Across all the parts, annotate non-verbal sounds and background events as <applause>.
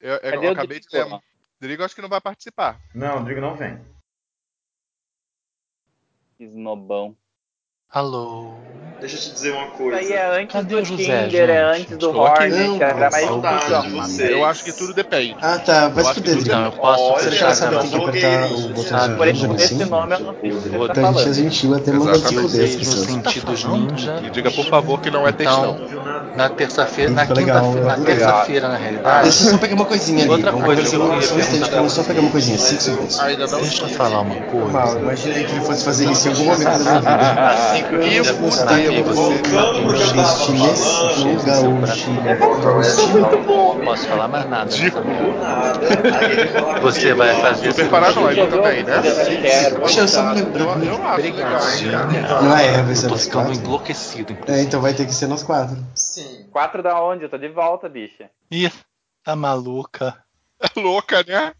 Eu, eu, eu acabei de ler. Rodrigo acho que não vai participar. Não, o Rodrigo não vem. Esnobão. Alô. Deixa eu te dizer uma coisa. Isso aí é antes Cadê do José, Tinder, gente? é antes do. Hornet, era mais saudade difícil. de você. Eu acho que tudo depende. Ah, tá. Vai se fuder, tudo Então, eu Rodrigo. posso Olha, Você fechar já sabe a tem que blogueiros. apertar o Ah, botãozinho por azul esse, nome eu não sei o que você Vou tá Então a gente é falando. gentil até Exatamente. se fuder vocês nos sentidos ninja. E diga, por favor, que não é Então, textão. na terça-feira, na quinta-feira, na terça-feira, na realidade. Deixa eu só pegar uma coisinha ali. Outra coisa eu queria só pegar uma coisinha. Cinco segundos. Ainda não. Deixa eu falar uma coisa. Mal, imaginei que ele fosse fazer isso em algum momento da minha vida. E você. Voltando pro que eu tava falando. posso falar mais nada. Dico. Você vai fazer Super essa paranoico também, né? Deixa eu só me Eu, lembrar. eu acho legal. Não é, vai ser Eu tô ficando enlouquecido. É, então vai ter que ser nós quatro. Sim. Quatro da onde? Eu tô de volta, bicha. Ih, tá maluca. É louca, né?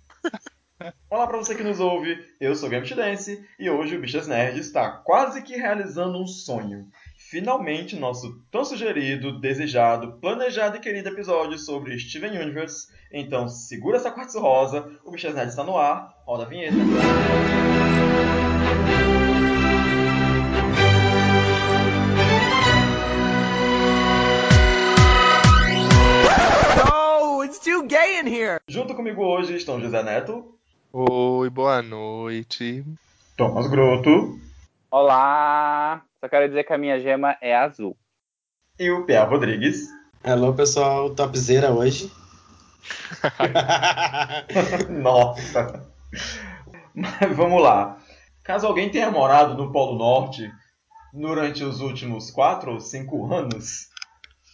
Olá pra você que nos ouve, eu sou o Game Dance e hoje o Bichas Nerd está quase que realizando um sonho. Finalmente, nosso tão sugerido, desejado, planejado e querido episódio sobre Steven Universe. Então, segura essa quartzo rosa, o Bichas Nerd está no ar, roda a vinheta. Junto comigo hoje estão José Neto, Oi, boa noite. Thomas Grotto Olá! Só quero dizer que a minha gema é azul. e o Pia Rodrigues. Alô, pessoal, topzera hoje. <laughs> Nossa! Mas vamos lá. Caso alguém tenha morado no Polo Norte durante os últimos 4 ou 5 anos,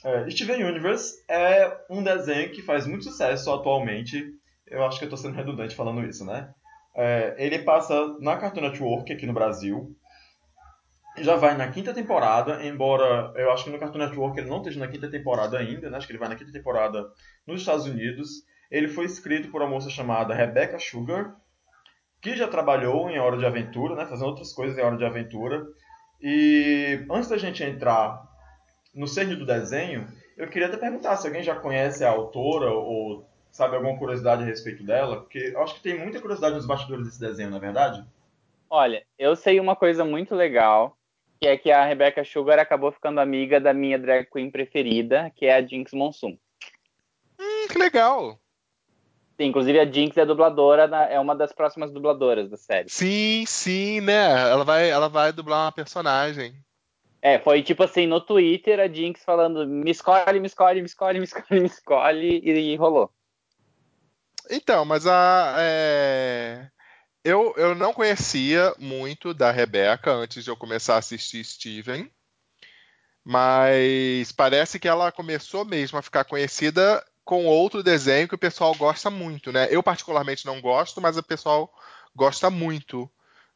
é, Steven Universe é um desenho que faz muito sucesso atualmente. Eu acho que eu estou sendo redundante falando isso, né? É, ele passa na Cartoon Network aqui no Brasil. Já vai na quinta temporada, embora eu acho que no Cartoon Network ele não esteja na quinta temporada ainda, né? Acho que ele vai na quinta temporada nos Estados Unidos. Ele foi escrito por uma moça chamada Rebecca Sugar, que já trabalhou em Hora de Aventura, né? Fazendo outras coisas em Hora de Aventura. E antes da gente entrar no cerne do desenho, eu queria até perguntar se alguém já conhece a autora ou sabe alguma curiosidade a respeito dela, porque eu acho que tem muita curiosidade nos bastidores desse desenho, não é verdade? Olha, eu sei uma coisa muito legal, que é que a Rebecca Sugar acabou ficando amiga da minha drag queen preferida, que é a Jinx Monsoon. Hum, que legal. Sim, inclusive a Jinx é dubladora, é uma das próximas dubladoras da série. Sim, sim, né? Ela vai, ela vai dublar uma personagem. É, foi tipo assim, no Twitter, a Jinx falando, me escolhe, me escolhe, me escolhe, me escolhe, me escolhe, e, e rolou. Então, mas a. é, Eu, eu não conhecia muito da Rebeca antes de eu começar a assistir Steven. Mas parece que ela começou mesmo a ficar conhecida com outro desenho que o pessoal gosta muito, né? Eu particularmente não gosto, mas o pessoal gosta muito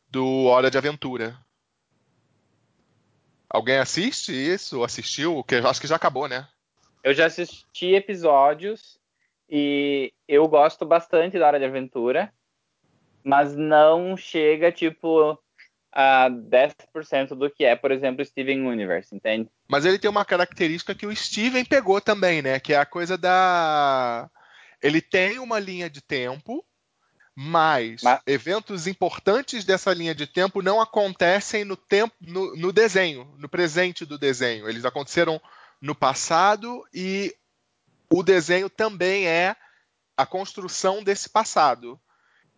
do Hora de Aventura. Alguém assiste isso? Assistiu? Que acho que já acabou, né? Eu já assisti episódios e eu gosto bastante da Hora de Aventura, mas não chega, tipo, a 10% do que é, por exemplo, Steven Universe, entende? Mas ele tem uma característica que o Steven pegou também, né? Que é a coisa da. Ele tem uma linha de tempo, mas, Mas- eventos importantes dessa linha de tempo não acontecem no tempo, no, no desenho, no presente do desenho. Eles aconteceram no passado e o desenho também é a construção desse passado.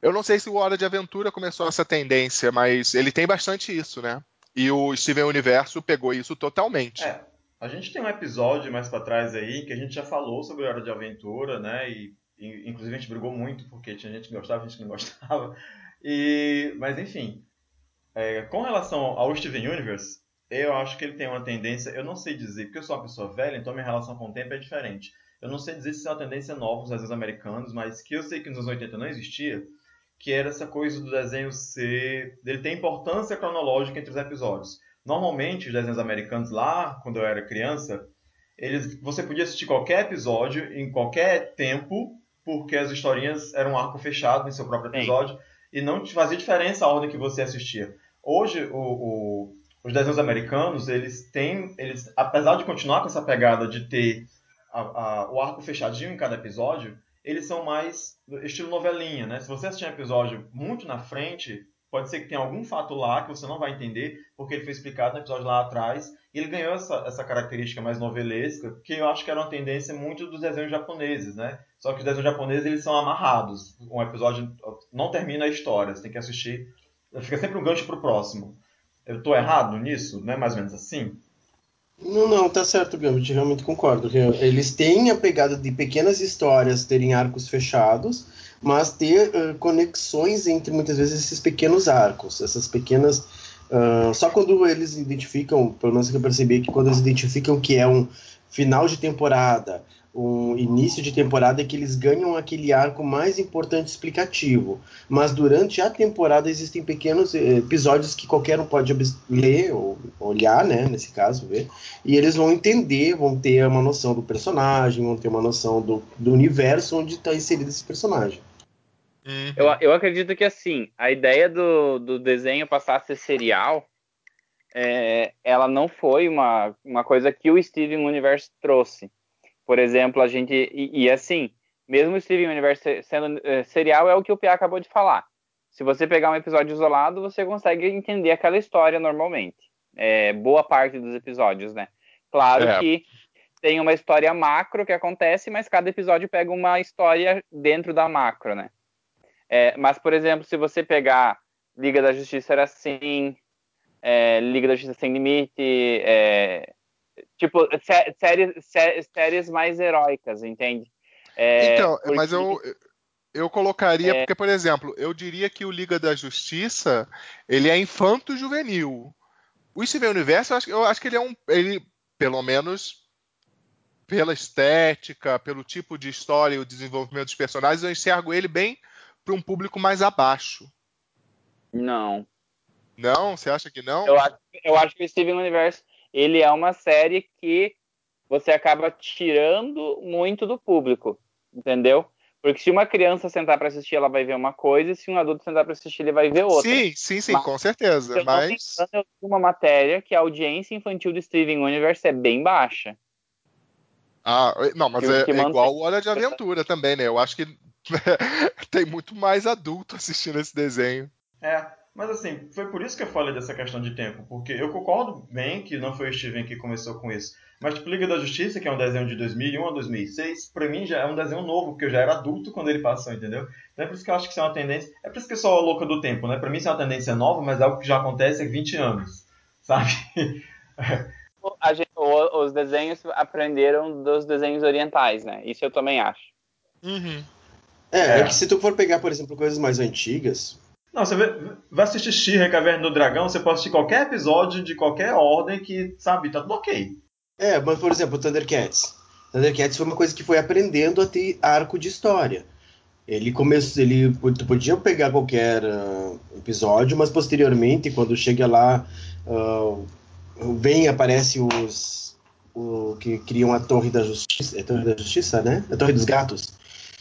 Eu não sei se o Hora de Aventura começou essa tendência, mas ele tem bastante isso, né? E o Steven Universo pegou isso totalmente. É, a gente tem um episódio mais pra trás aí que a gente já falou sobre Hora de Aventura, né? E, e, inclusive a gente brigou muito porque tinha gente que gostava, gente que não gostava. E, mas enfim, é, com relação ao Steven Universe, eu acho que ele tem uma tendência, eu não sei dizer, porque eu sou uma pessoa velha, então minha relação com o tempo é diferente. Eu não sei dizer se é uma tendência nova nos desenhos americanos, mas que eu sei que nos anos 80 não existia, que era essa coisa do desenho ser. dele ter importância cronológica entre os episódios. Normalmente, os desenhos americanos lá, quando eu era criança, eles, você podia assistir qualquer episódio em qualquer tempo, porque as historinhas eram um arco fechado em seu próprio Sim. episódio, e não fazia diferença a ordem que você assistia. Hoje, o, o- os desenhos americanos, eles têm, eles, apesar de continuar com essa pegada de ter a- a- o arco fechadinho em cada episódio, eles são mais estilo novelinha, né? Se você assistir um episódio muito na frente, pode ser que tenha algum fato lá que você não vai entender, porque ele foi explicado no episódio lá atrás, e ele ganhou essa, essa característica mais novelesca, que eu acho que era uma tendência muito dos desenhos japoneses, né? Só que os desenhos japoneses, eles são amarrados. Um episódio não termina a história, você tem que assistir, fica sempre um gancho pro próximo. Eu estou errado nisso? Não é mais ou menos assim? Não, não, tá certo, Gambit, realmente concordo. Eles têm a pegada de pequenas histórias terem arcos fechados, mas ter uh, conexões entre muitas vezes esses pequenos arcos, essas pequenas. Uh, só quando eles identificam, pelo menos que eu percebi que quando eles identificam que é um final de temporada um início de temporada é que eles ganham aquele arco mais importante explicativo. Mas durante a temporada existem pequenos eh, episódios que qualquer um pode ler ou olhar, né, nesse caso, ver, e eles vão entender, vão ter uma noção do personagem, vão ter uma noção do, do universo onde está inserido esse personagem. Uhum. Eu, eu acredito que assim, a ideia do, do desenho passar a ser serial, é, ela não foi uma, uma coisa que o Steven Universe trouxe por exemplo, a gente. E, e assim, mesmo o Steven Universe sendo uh, serial, é o que o Pia acabou de falar. Se você pegar um episódio isolado, você consegue entender aquela história normalmente. É, boa parte dos episódios, né? Claro é. que tem uma história macro que acontece, mas cada episódio pega uma história dentro da macro, né? É, mas, por exemplo, se você pegar Liga da Justiça era assim, é, Liga da Justiça Sem Limite, é, Tipo, sé séries, sé séries mais heróicas, entende? É, então, porque... mas eu, eu colocaria, é... porque, por exemplo, eu diria que o Liga da Justiça, ele é infanto-juvenil. O Steven Universo, eu acho, eu acho que ele é um... Ele, pelo menos pela estética, pelo tipo de história e o desenvolvimento dos personagens, eu enxergo ele bem para um público mais abaixo. Não. Não? Você acha que não? Eu acho, eu acho que o Steven Universe ele é uma série que você acaba tirando muito do público, entendeu? Porque se uma criança sentar para assistir, ela vai ver uma coisa, e se um adulto sentar para assistir, ele vai ver outra. Sim, sim, sim, mas, com certeza. Eu mas eu uma matéria que a audiência infantil do Steven Universe é bem baixa. Ah, não, mas é, é igual o Hora de Aventura também, né? Eu acho que <laughs> tem muito mais adulto <laughs> assistindo esse desenho. É, mas assim, foi por isso que eu falei dessa questão de tempo, porque eu concordo bem que não foi o Steven que começou com isso. Mas tipo, Liga da Justiça, que é um desenho de 2001 a 2006, pra mim já é um desenho novo, porque eu já era adulto quando ele passou, entendeu? Então é por isso que eu acho que isso é uma tendência. É por isso que eu sou a louca do tempo, né? Pra mim isso é uma tendência nova, mas é algo que já acontece há 20 anos, <laughs> sabe? Gente, os desenhos aprenderam dos desenhos orientais, né? Isso eu também acho. Uhum. É, é, é que se tu for pegar, por exemplo, coisas mais antigas, não, você vê, vai assistir She-Ra Caverna do Dragão, você pode assistir qualquer episódio de qualquer ordem que, sabe, tá tudo ok. É, mas por exemplo, Thundercats. Thundercats foi uma coisa que foi aprendendo a ter arco de história. Ele começou, ele tu podia pegar qualquer uh, episódio, mas posteriormente, quando chega lá, uh, vem aparece os o que criam a Torre da Justiça, é a Torre da Justiça, né? A Torre dos Gatos.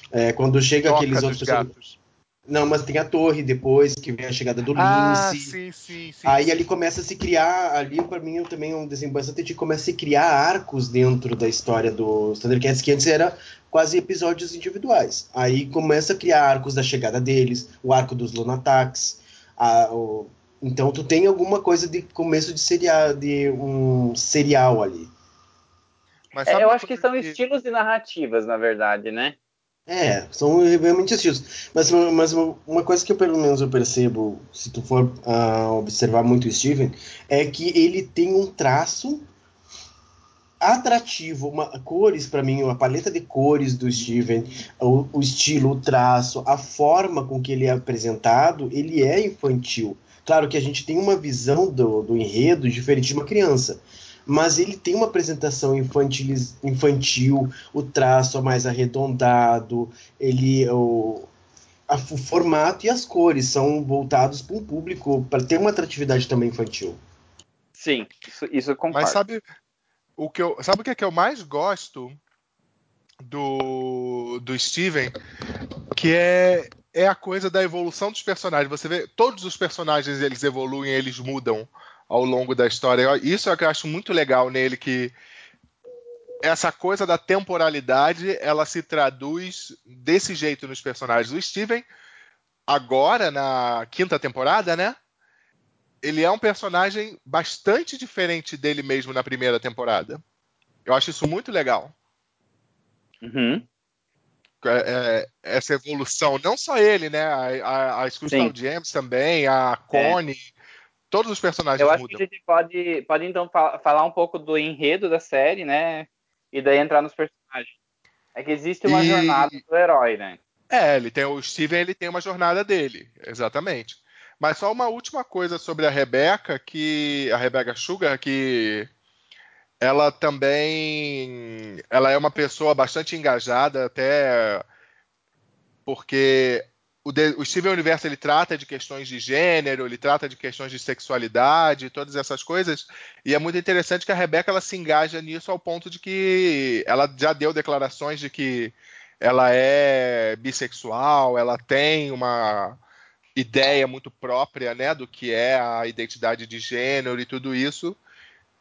É, quando chega Toca aqueles outros gatos. Não, mas tem a torre depois, que vem a chegada do ah, Lince. Sim, sim, sim. Aí ali começa a se criar, ali para mim também é um desenho bastante antigo, começa a se criar arcos dentro da história dos Thundercats, que antes era quase episódios individuais. Aí começa a criar arcos da chegada deles, o arco dos Lunatax. A, o... Então tu tem alguma coisa de começo de serial, de um serial ali. É, eu acho que são que... estilos de narrativas, na verdade, né? É, são realmente estilos. Mas, mas uma coisa que eu, pelo menos eu percebo, se tu for uh, observar muito o Steven, é que ele tem um traço atrativo, uma, cores para mim, uma paleta de cores do Steven, o, o, estilo, o traço, a forma com que ele é apresentado, ele é infantil. Claro que a gente tem uma visão do, do enredo diferente de uma criança mas ele tem uma apresentação infantil, infantil o traço é mais arredondado, ele o, a, o formato e as cores são voltados para um público para ter uma atratividade também infantil. Sim, isso, isso eu concordo. Mas sabe o que eu, sabe o que é que eu mais gosto do do Steven, que é é a coisa da evolução dos personagens. Você vê, todos os personagens eles evoluem, eles mudam ao longo da história. Isso é o que eu acho muito legal nele, que essa coisa da temporalidade, ela se traduz desse jeito nos personagens. O Steven, agora na quinta temporada, né? Ele é um personagem bastante diferente dele mesmo na primeira temporada. Eu acho isso muito legal. Uhum. É, é, essa evolução, não só ele, né? A, a, a. James também, a Connie, todos os personagens Eu acho mudam. que a gente pode, pode então fa- falar um pouco do enredo da série, né? E daí entrar nos personagens. É que existe uma E- jornada do herói, né? É, ele tem o Steven, ele tem uma jornada dele, exatamente. Mas só uma última coisa sobre a Rebecca, que a Rebecca Sugar, que ela também, ela é uma pessoa bastante engajada, até porque o, de- o Steven Universo ele trata de questões de gênero, ele trata de questões de sexualidade, todas essas coisas, e é muito interessante que a Rebecca ela se engaja nisso ao ponto de que ela já deu declarações de que ela é bissexual, ela tem uma ideia muito própria, né, do que é a identidade de gênero e tudo isso.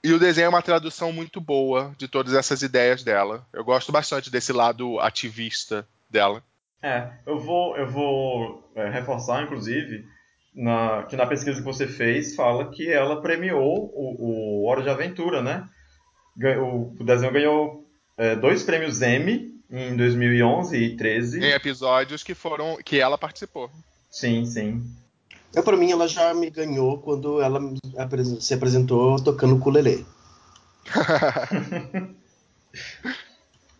E o desenho é uma tradução muito boa de todas essas ideias dela. Eu gosto bastante desse lado ativista dela. É, eu vou, eu vou é, reforçar, inclusive, na- que na pesquisa que você fez fala que ela premiou o, o Hora de Aventura, né? O, o desenho ganhou é, dois prêmios Emmy em 2011 e 13. Em episódios que foram que ela participou. Sim, sim. Eu, pra mim, ela já me ganhou quando ela se apresentou tocando ukulele. <laughs>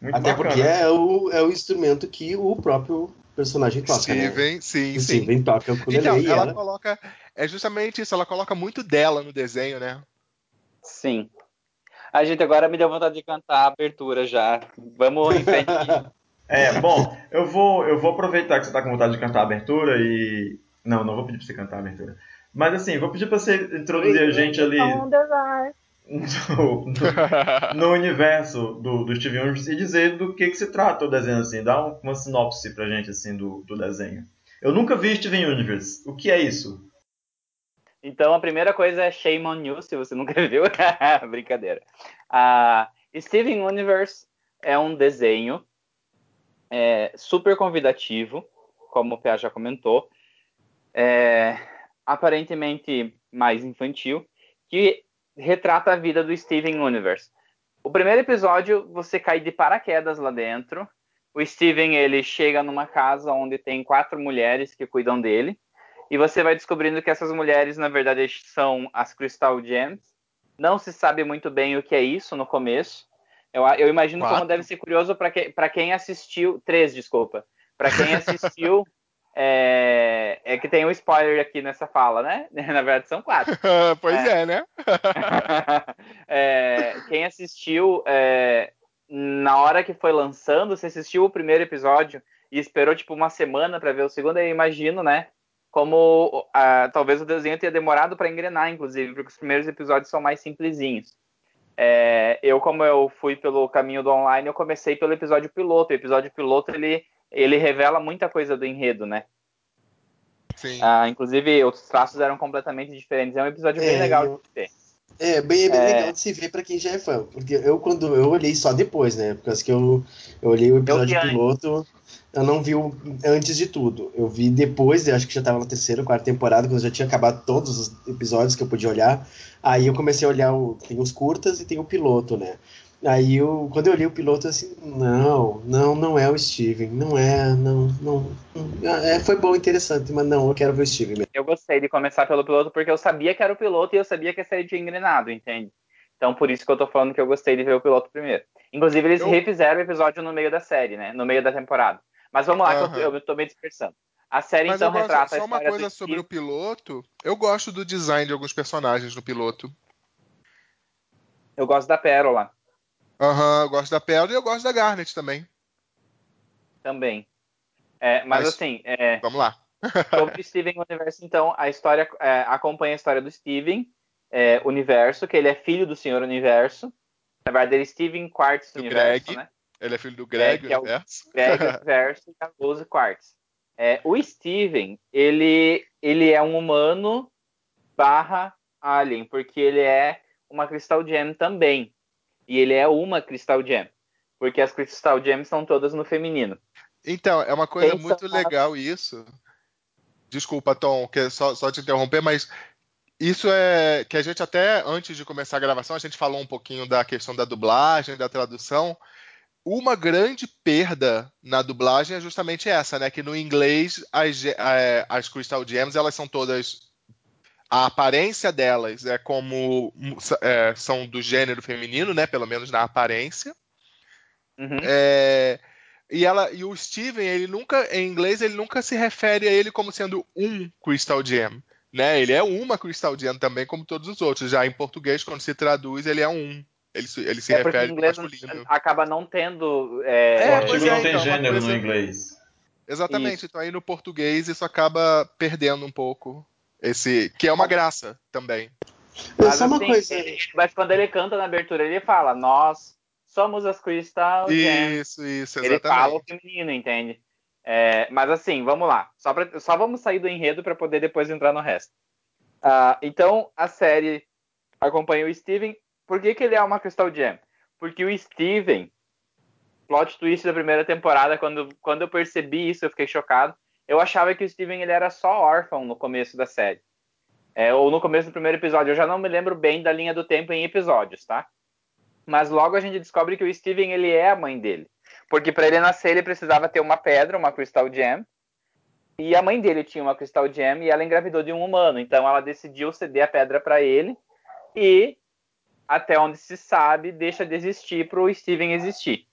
Muito Até bacana. porque é o, é o instrumento que o próprio personagem toca, né? Steven, sim, O sim. Steven toca ukulele Então, ela ela... coloca. É justamente isso, ela coloca muito dela no desenho, né? Sim. A gente agora me deu vontade de cantar a abertura já. Vamos em frente. <laughs> É, bom, eu vou, eu vou aproveitar que você tá com vontade de cantar a abertura e. Não, não vou pedir pra você cantar a abertura. Mas assim, vou pedir pra você introduzir a gente ali <laughs> no, universo do, do Steven Universe e dizer do que, que se trata o desenho, assim. Dá um- uma sinopse pra gente, assim, do, do desenho. Eu nunca vi Steven Universe. O que é isso? Então, a primeira coisa é Shame on You, se você nunca <laughs> viu. <laughs> Brincadeira. Ah, Steven Universe é um desenho é, super convidativo, como o Pia já comentou. É, aparentemente mais infantil, que retrata a vida do Steven Universe. O primeiro episódio, você cai de paraquedas lá dentro. O Steven, ele chega numa casa onde tem quatro mulheres que cuidam dele. E você vai descobrindo que essas mulheres, na verdade, são as Crystal Gems. Não se sabe muito bem o que é isso no começo. Eu, eu imagino Quatro? como deve ser curioso para que, pra quem assistiu. Três, desculpa. Para quem assistiu. <laughs> é, é que tem um spoiler aqui nessa fala, né? <laughs> Na verdade, são quatro. <laughs> pois É. é, né? <laughs> É, quem assistiu é, na hora que foi lançando, você assistiu o primeiro episódio e esperou tipo uma semana para ver o segundo, eu imagino, né? Como ah, talvez o desenho tenha demorado para engrenar, inclusive, porque os primeiros episódios são mais simplesinhos. É, eu, como eu fui pelo caminho do online, eu comecei pelo episódio piloto. O episódio piloto ele, ele revela muita coisa do enredo, né? Sim. Ah, inclusive, os traços eram completamente diferentes. É um episódio bem É, legal eu- de ver. É bem, é bem É. legal de se ver pra quem já é fã. Porque eu, quando eu olhei só depois, né? Por causa que eu, eu olhei o episódio antes. piloto, eu não vi o, antes de tudo. Eu vi depois, eu acho que já tava na terceira ou quarta temporada, quando eu já tinha acabado todos os episódios que eu podia olhar. Aí eu comecei a olhar o. Tem os curtas e tem o piloto, né? Aí eu, quando eu olhei o piloto, eu assim, não, não, não é o Steven, não é, não, não. não. É, foi bom, interessante, mas não, eu quero ver o Steven mesmo. Eu gostei de começar pelo piloto porque eu sabia que era o piloto e eu sabia que a série tinha engrenado, entende? Então por isso que eu tô falando que eu gostei de ver o piloto primeiro. Inclusive eles Eu- refizeram o episódio no meio da série, né? No meio da temporada. Mas vamos lá, que eu, eu tô me dispersando. A série Mas então gosto, retrata a só uma coisa do sobre Steve. o piloto. Eu gosto do design de alguns personagens no piloto. Eu gosto da Pérola Aham, eu gosto da Pérola e eu gosto da Garnet também. também. É, mas, Mas- assim, é, Vamos lá. <laughs> sobre o Steven Universo, então, a história é, acompanha a história do Steven é, Universo, que ele é filho do Senhor Universo. Na verdade, ele é Steven Quartz Do Universo, Greg. né? Ele é filho do Greg, que é o- universo. Greg <laughs> Universo e a Rose Quartz. É, o Steven, ele, ele é um humano barra alien, porque ele é uma Crystal Gem também. E ele é uma Crystal Gem. Porque as Crystal Gems são todas no feminino. Então, é uma coisa Pensa muito legal isso. Desculpa, Tom, que é só, só te interromper, mas isso é que a gente até antes de começar a gravação, a gente falou um pouquinho da questão da dublagem, da tradução. Uma grande perda na dublagem é justamente essa, né? Que no inglês as, é, as Crystal Gems elas são todas a aparência delas é como é, são do gênero feminino, né? Pelo menos na aparência. Uhum. É, e, ela, e o Steven, ele nunca, em inglês, ele nunca se refere a ele como sendo um Crystal Gem. Né? Ele é uma Crystal Gem também, como todos os outros. Já em português, quando se traduz, ele é um. Ele, se- ele se é refere ao inglês masculino. acaba não tendo. É, o É, artigo pois é, não tem então, gênero no inglês. Exatamente. Isso. Então aí no português isso acaba perdendo um pouco esse. Que é uma graça também. É mas, só uma assim, coisa. ele- mas quando ele canta na abertura, ele fala: Nós somos as Crystal Gems. Isso, isso, Ele fala o exatamente. feminino, entende? É, mas assim, vamos lá. Só, pra- só vamos sair do enredo para poder depois entrar no resto. Ah, então, a série acompanha o Steven. Por que, que ele é uma Crystal Gem? Porque o Steven, plot twist da primeira temporada, quando, quando eu percebi isso, eu fiquei chocado. Eu achava que o Steven ele era só órfão no começo da série. É, ou no começo do primeiro episódio. Eu já não me lembro bem da linha do tempo em episódios, tá? Mas logo a gente descobre que o Steven ele é a mãe dele. Porque para ele nascer ele precisava ter uma pedra, uma Crystal Gem. E a mãe dele tinha uma Crystal Gem e ela engravidou de um humano. Então ela decidiu ceder a pedra para ele e até onde se sabe deixa de existir para o Steven existir.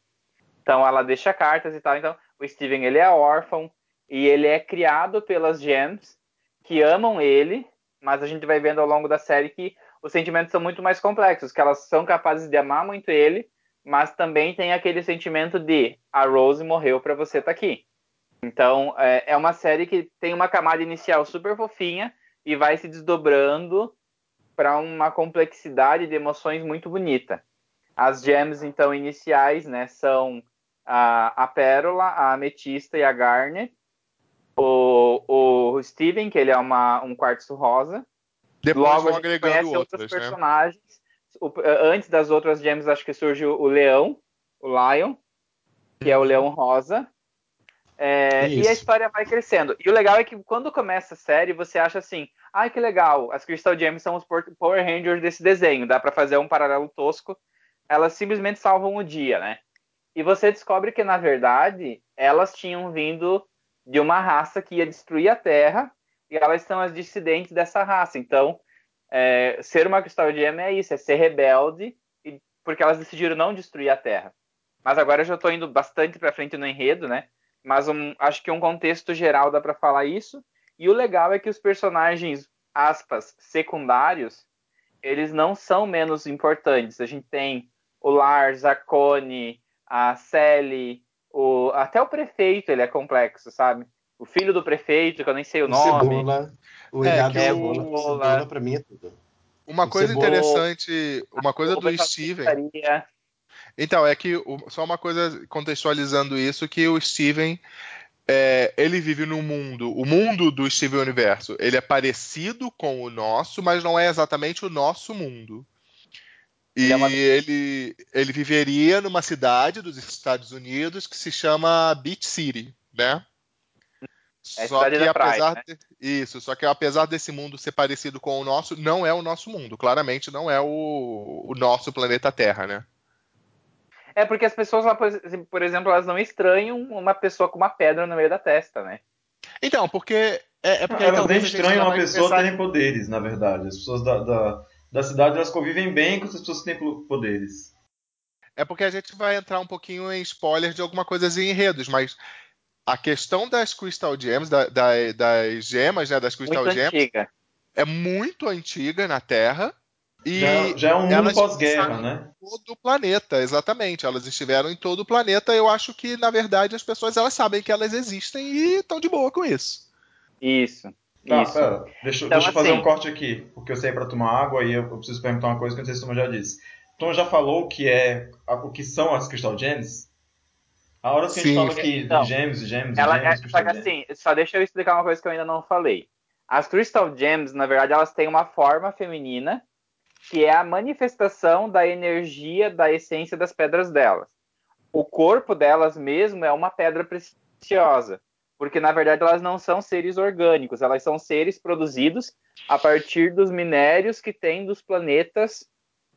Então ela deixa cartas e tal. Então o Steven ele é órfão e ele é criado pelas gems que amam ele, mas a gente vai vendo ao longo da série que os sentimentos são muito mais complexos, que elas são capazes de amar muito ele, mas também tem aquele sentimento de a Rose morreu para você estar aqui. Então é, é uma série que tem uma camada inicial super fofinha e vai se desdobrando para uma complexidade de emoções muito bonita. As gems então iniciais, né, são a, a pérola, a ametista e a garnet. O, o Steven, que ele é uma, um quartzo rosa. Depois Logo vão a gente agregando outros né? personagens. O- antes das outras gems, acho que surgiu o leão, o Lion, que é o leão rosa. É, e a história vai crescendo. E o legal é que quando começa a série, você acha assim: ai que legal, as Crystal Gems são os Power Rangers desse desenho, dá pra fazer um paralelo tosco. Elas simplesmente salvam o dia, né? E você descobre que, na verdade, elas tinham vindo de uma raça que ia destruir a Terra e elas são as dissidentes dessa raça. Então, é, ser uma Crystal Gem é isso, é ser rebelde, e- porque elas decidiram não destruir a Terra. Mas agora eu já estou indo bastante para frente no enredo, né? Mas um- acho que um contexto geral dá para falar isso. E o legal é que os personagens, aspas, secundários, eles não são menos importantes. A gente tem o Lars, a Connie, a Sally, o, até o prefeito ele é complexo, sabe? O filho do prefeito, que eu nem sei o, O nome. Cebola. O É, errado que é o- cebola. Cebola- Cebola pra mim é tudo. Uma O coisa Cebola- interessante, uma coisa O do Steven. Então, é que o- só uma coisa contextualizando isso, que o Steven é, ele vive num mundo, o mundo do Steven Universo, ele é parecido com o nosso, mas não é exatamente o nosso mundo. E Ele é uma- ele, ele viveria numa cidade dos Estados Unidos que se chama Beach City, né? É Só que praia, apesar né? de- isso, só que apesar desse mundo ser parecido com o nosso, não é o nosso mundo. Claramente não é o, o nosso planeta Terra, né? É porque as pessoas lá, por ex- por exemplo, elas não estranham uma pessoa com uma pedra no meio da testa, né? Então, porque é, é porque aí Elas nem estranham uma pessoa começar- terem poderes, na verdade. As pessoas da, da, da cidade elas convivem bem com as pessoas que têm po- poderes. É porque a gente vai entrar um pouquinho em spoiler de alguma coisa em enredos, mas a questão das Crystal Gems, da- da- das gemas, né, das Crystal Muito Gems, antiga. é muito antiga na Terra. E Já, já é um mundo pós-guerra, né? em todo o planeta, exatamente. Elas estiveram em todo o planeta. Eu acho que, na verdade, as pessoas elas sabem que elas existem e estão de boa com isso. Isso. Tá, isso. pera. Deixa, Então, deixa eu fazer assim- um corte aqui, porque eu saí pra tomar água e eu, eu preciso perguntar uma coisa que eu não sei se o Tom já disse. Tom já falou o que é a- o que são as Crystal Gems? A hora que a gente Sim. fala aqui Então, de gems, gems, Ela é, gems, só Crystal que assim, só deixa eu explicar uma coisa que eu ainda não falei. As Crystal Gems, na verdade, elas têm uma forma feminina que é a manifestação da energia da essência das pedras delas. O corpo delas mesmo é uma pedra preciosa, porque na verdade elas não são seres orgânicos, elas são seres produzidos a partir dos minérios que tem dos planetas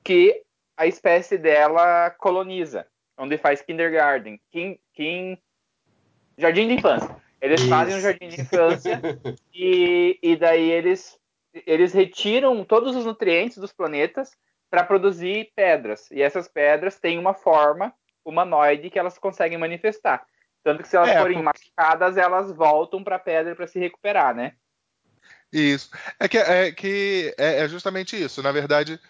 que a espécie dela coloniza, onde faz kindergarten, kin, kin, jardim de infância. Eles Isso. fazem um jardim de infância e, e daí eles, eles retiram todos os nutrientes dos planetas para produzir pedras. E essas pedras têm uma forma humanoide que elas conseguem manifestar. Tanto que se elas É, forem por- machucadas, elas voltam para a pedra para se recuperar, né? Isso. É que, é, que é, é justamente isso. Na verdade,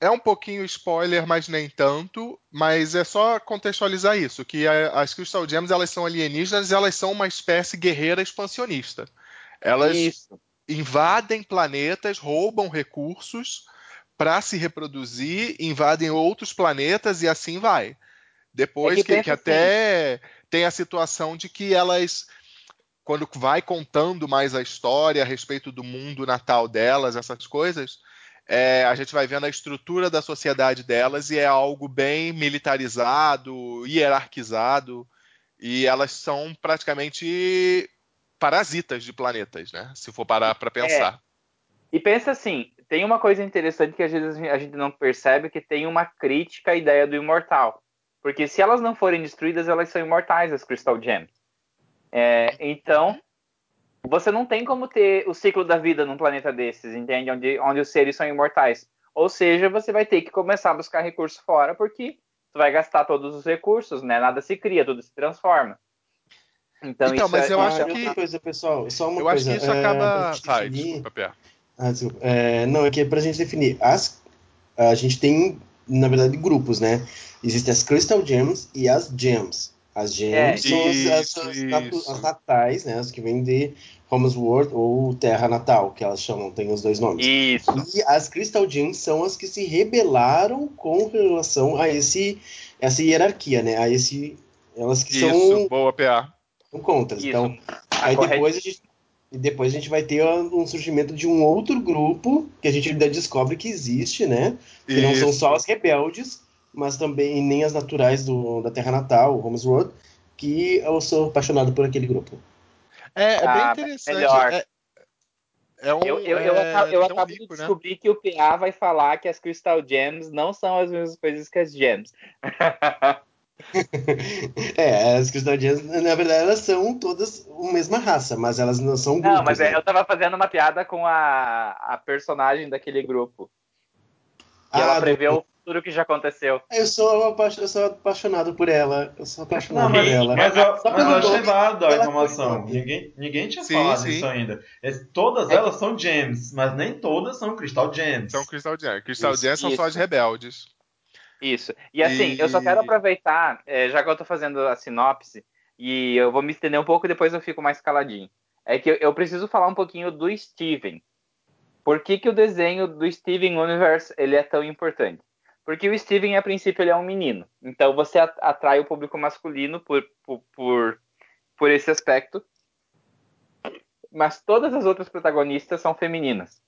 é um pouquinho spoiler, mas nem tanto. Mas é só contextualizar isso, que a- as Crystal Gems elas são alienígenas, e elas são uma espécie guerreira expansionista. Elas Isso. invadem planetas, roubam recursos para se reproduzir, invadem outros planetas e assim vai. Depois É que que, que até tem a situação de que elas, quando vai contando mais a história a respeito do mundo natal delas, essas coisas, é, a gente vai vendo a estrutura da sociedade delas e é algo bem militarizado, hierarquizado, e elas são praticamente parasitas de planetas, né? Se for parar para pensar. E pensa assim, tem uma coisa interessante que às vezes a gente não percebe, que tem uma crítica à ideia do imortal. Porque se elas não forem destruídas, elas são imortais, as Crystal Gems. É, então, você não tem como ter o ciclo da vida num planeta desses, entende? Onde, onde os seres são imortais. Ou seja, você vai ter que começar a buscar recurso fora, porque tu vai gastar todos os recursos, né? Nada se cria, tudo se transforma. Então, Então, isso mas é, eu acho e que- coisa, pessoal, só uma Eu acho coisa. que isso é, acaba. Vai, definir- desculpa. Ah, desculpa. É, não, é que pra gente definir, as, a gente tem, na verdade, grupos, né? Existem as Crystal Gems e as Gems. As Gems É, são as, isso, as, as natu- as natais, né? As que vêm de Homesworld ou Terra Natal, que elas chamam, tem os dois nomes. Isso. E as Crystal Gems são as que se rebelaram com relação a esse, essa hierarquia, né? A esse, elas que Isso, são, boa, PA. são contras. Isso. Então, Aí depois a, gente, e depois a gente vai ter um surgimento de um outro grupo que a gente ainda descobre que existe, né? Que não são Isso. só as rebeldes, mas também nem as naturais do, da Terra Natal, o Homesworld, que eu sou apaixonado por aquele grupo. É, é bem Ah, interessante. melhor. É, é um, Eu, eu, eu, é acabo, eu acabo de rico, né? descobrir que o PA vai falar que as Crystal Gems não são as mesmas coisas que as Gems. <laughs> <laughs> É, as Crystal Gems, na verdade, elas são todas a mesma raça, mas elas não são grupos, Não, mas é, né? eu tava fazendo uma piada com a, a personagem daquele grupo. Que Ah, ela do- prevê o futuro que já aconteceu. Eu sou, eu sou apaixonado por ela. Eu sou apaixonado Não, por mas, ela. mas, eu, Só mas eu achei válida a informação. Ninguém, ninguém tinha Sim, falado sim. isso ainda. Todas É elas são gems, mas nem todas são Crystal Gems. São Crystal Gems. Crystal Isso, Gems são só as isso. rebeldes. Isso. E assim, E- eu só quero aproveitar, é, já que eu tô fazendo a sinopse, e eu vou me estender um pouco e depois eu fico mais caladinho. É que eu, preciso falar um pouquinho do Steven. Por que, que o desenho do Steven Universe ele é tão importante? Porque o Steven, a princípio, ele é um menino. Então você at- atrai o público masculino por, por, por, por esse aspecto. Mas todas as outras protagonistas são femininas.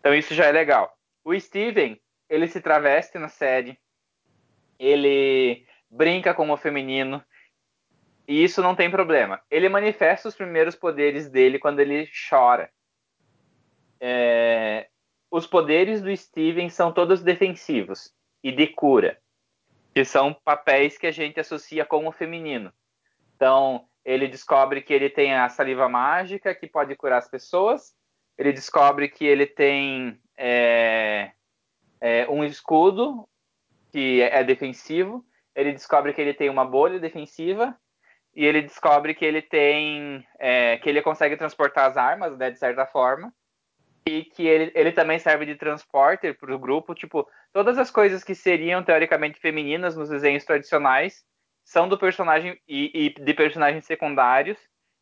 Então isso já é legal. O Steven, ele se traveste na série. Ele brinca com o feminino. E isso não tem problema. Ele manifesta os primeiros poderes dele quando ele chora. É, os poderes do Steven são todos defensivos e de cura, que são papéis que a gente associa com o feminino. Então, ele descobre que ele tem a saliva mágica que pode curar as pessoas. Ele descobre que ele tem é, é, um escudo que é defensivo. Ele descobre que ele tem uma bolha defensiva e ele descobre que ele tem é, que ele consegue transportar as armas, né, de certa forma e que ele, ele também serve de transporter para o grupo. Tipo, todas as coisas que seriam teoricamente femininas nos desenhos tradicionais são do personagem e, e de personagens secundários.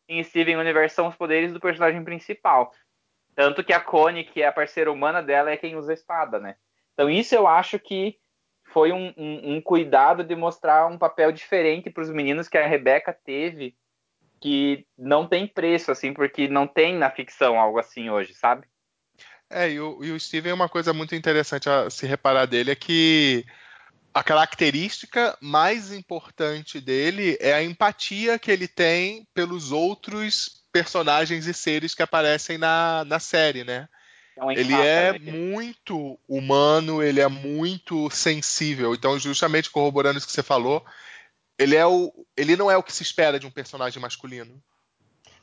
Em Steven Universe são os poderes do personagem principal. Tanto que a Connie, que é a parceira humana dela, é quem usa a espada, né? Então isso eu acho que foi um, um, um cuidado de mostrar um papel diferente para os meninos que a Rebeca teve, que não tem preço, assim, porque não tem na ficção algo assim hoje, sabe? É, e o, e o Steven, uma coisa muito interessante a se reparar dele é que a característica mais importante dele é a empatia que ele tem pelos outros personagens e seres que aparecem na, na série, né? É um Ele empata, é né, muito humano, ele é muito sensível. Então, justamente corroborando isso que você falou, ele é o, ele não é o que se espera de um personagem masculino.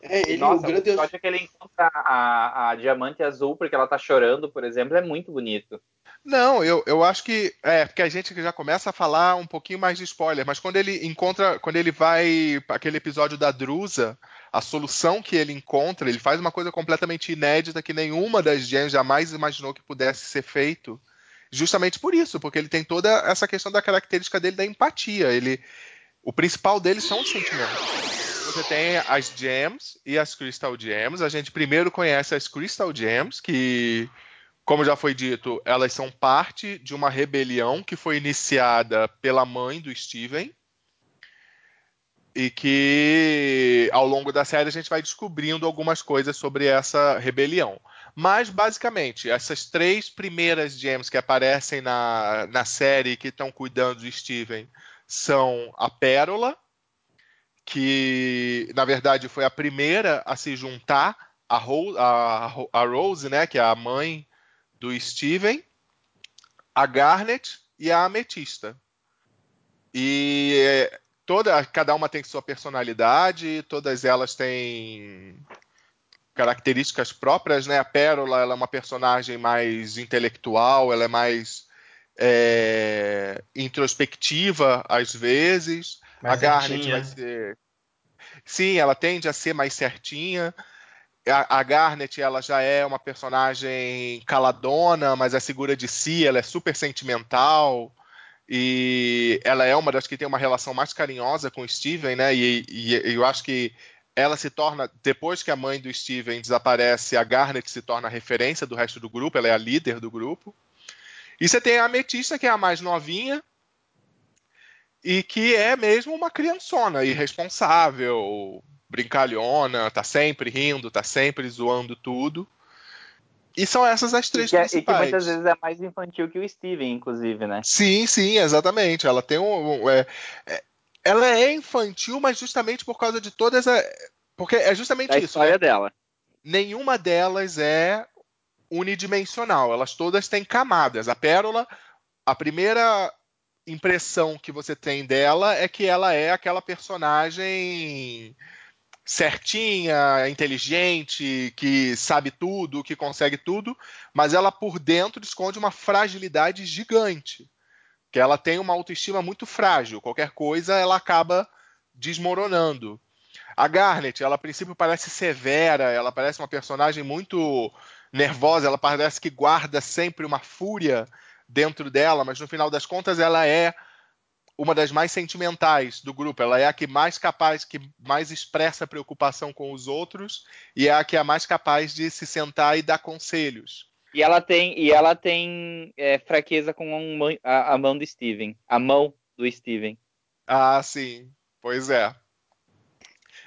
É, ele, Nossa, o grande. episódio que ele encontra a, a diamante azul porque ela tá chorando, por exemplo, é muito bonito. Não, eu, eu acho que é porque a gente já começa a falar um pouquinho mais de spoiler, mas quando ele encontra, quando ele vai para aquele episódio da Drusa, a solução que ele encontra, ele faz uma coisa completamente inédita que nenhuma das gems jamais imaginou que pudesse ser feito. Justamente por isso, porque ele tem toda essa questão da característica dele da empatia. Ele, o principal dele são os sentimentos. Você tem as gems e as crystal gems. A gente primeiro conhece as crystal gems, que como já foi dito, elas são parte de uma rebelião que foi iniciada pela mãe do Steven. E que ao longo da série a gente vai descobrindo algumas coisas sobre essa rebelião. Mas, basicamente, essas três primeiras gems que aparecem na, na série que estão cuidando do Steven são a Pérola, que na verdade foi a primeira a se juntar a, Ro a, a Rose, né, que é a mãe do Steven, a Garnet e a Ametista. E é, toda, cada uma tem sua personalidade, todas elas têm características próprias, né? A Pérola ela é uma personagem mais intelectual, ela é mais é, introspectiva às vezes. Mais a Garnet certinha. vai ser. Sim, ela tende a ser mais certinha. A, Garnet ela já é uma personagem caladona, mas é segura de si, ela é super sentimental. E ela é uma das que tem uma relação mais carinhosa com o Steven, né? E, e- e eu acho que ela se torna, depois que a mãe do Steven desaparece, a Garnet se torna a referência do resto do grupo, ela é a líder do grupo. E você tem a Ametista, que é a mais novinha, e que é mesmo uma criançona, irresponsável, brincalhona, tá sempre rindo, tá sempre zoando tudo. E são essas as E três que, é- e que principais. muitas vezes é mais infantil que o Steven, inclusive, né? Sim, sim, exatamente. Ela tem um. um- é- é- ela é infantil, mas justamente por causa de todas as. Porque é justamente Da isso. história né? dela. Nenhuma delas é unidimensional. Elas todas têm camadas. A Pérola, a primeira impressão que você tem dela é que ela é aquela personagem certinha, inteligente, que sabe tudo, que consegue tudo, mas ela por dentro esconde uma fragilidade gigante. Que ela tem uma autoestima muito frágil. Qualquer coisa ela acaba desmoronando. A Garnet, ela a princípio parece severa, ela parece uma personagem muito nervosa, ela parece que guarda sempre uma fúria dentro dela, mas no final das contas ela é uma das mais sentimentais do grupo. Ela é a que mais capaz, que mais expressa preocupação com os outros e é a que é mais capaz de se sentar e dar conselhos. E ela tem, e ela tem é, fraqueza com a mão, a, a mão do Steven. A mão do Steven. Ah, sim. Pois é.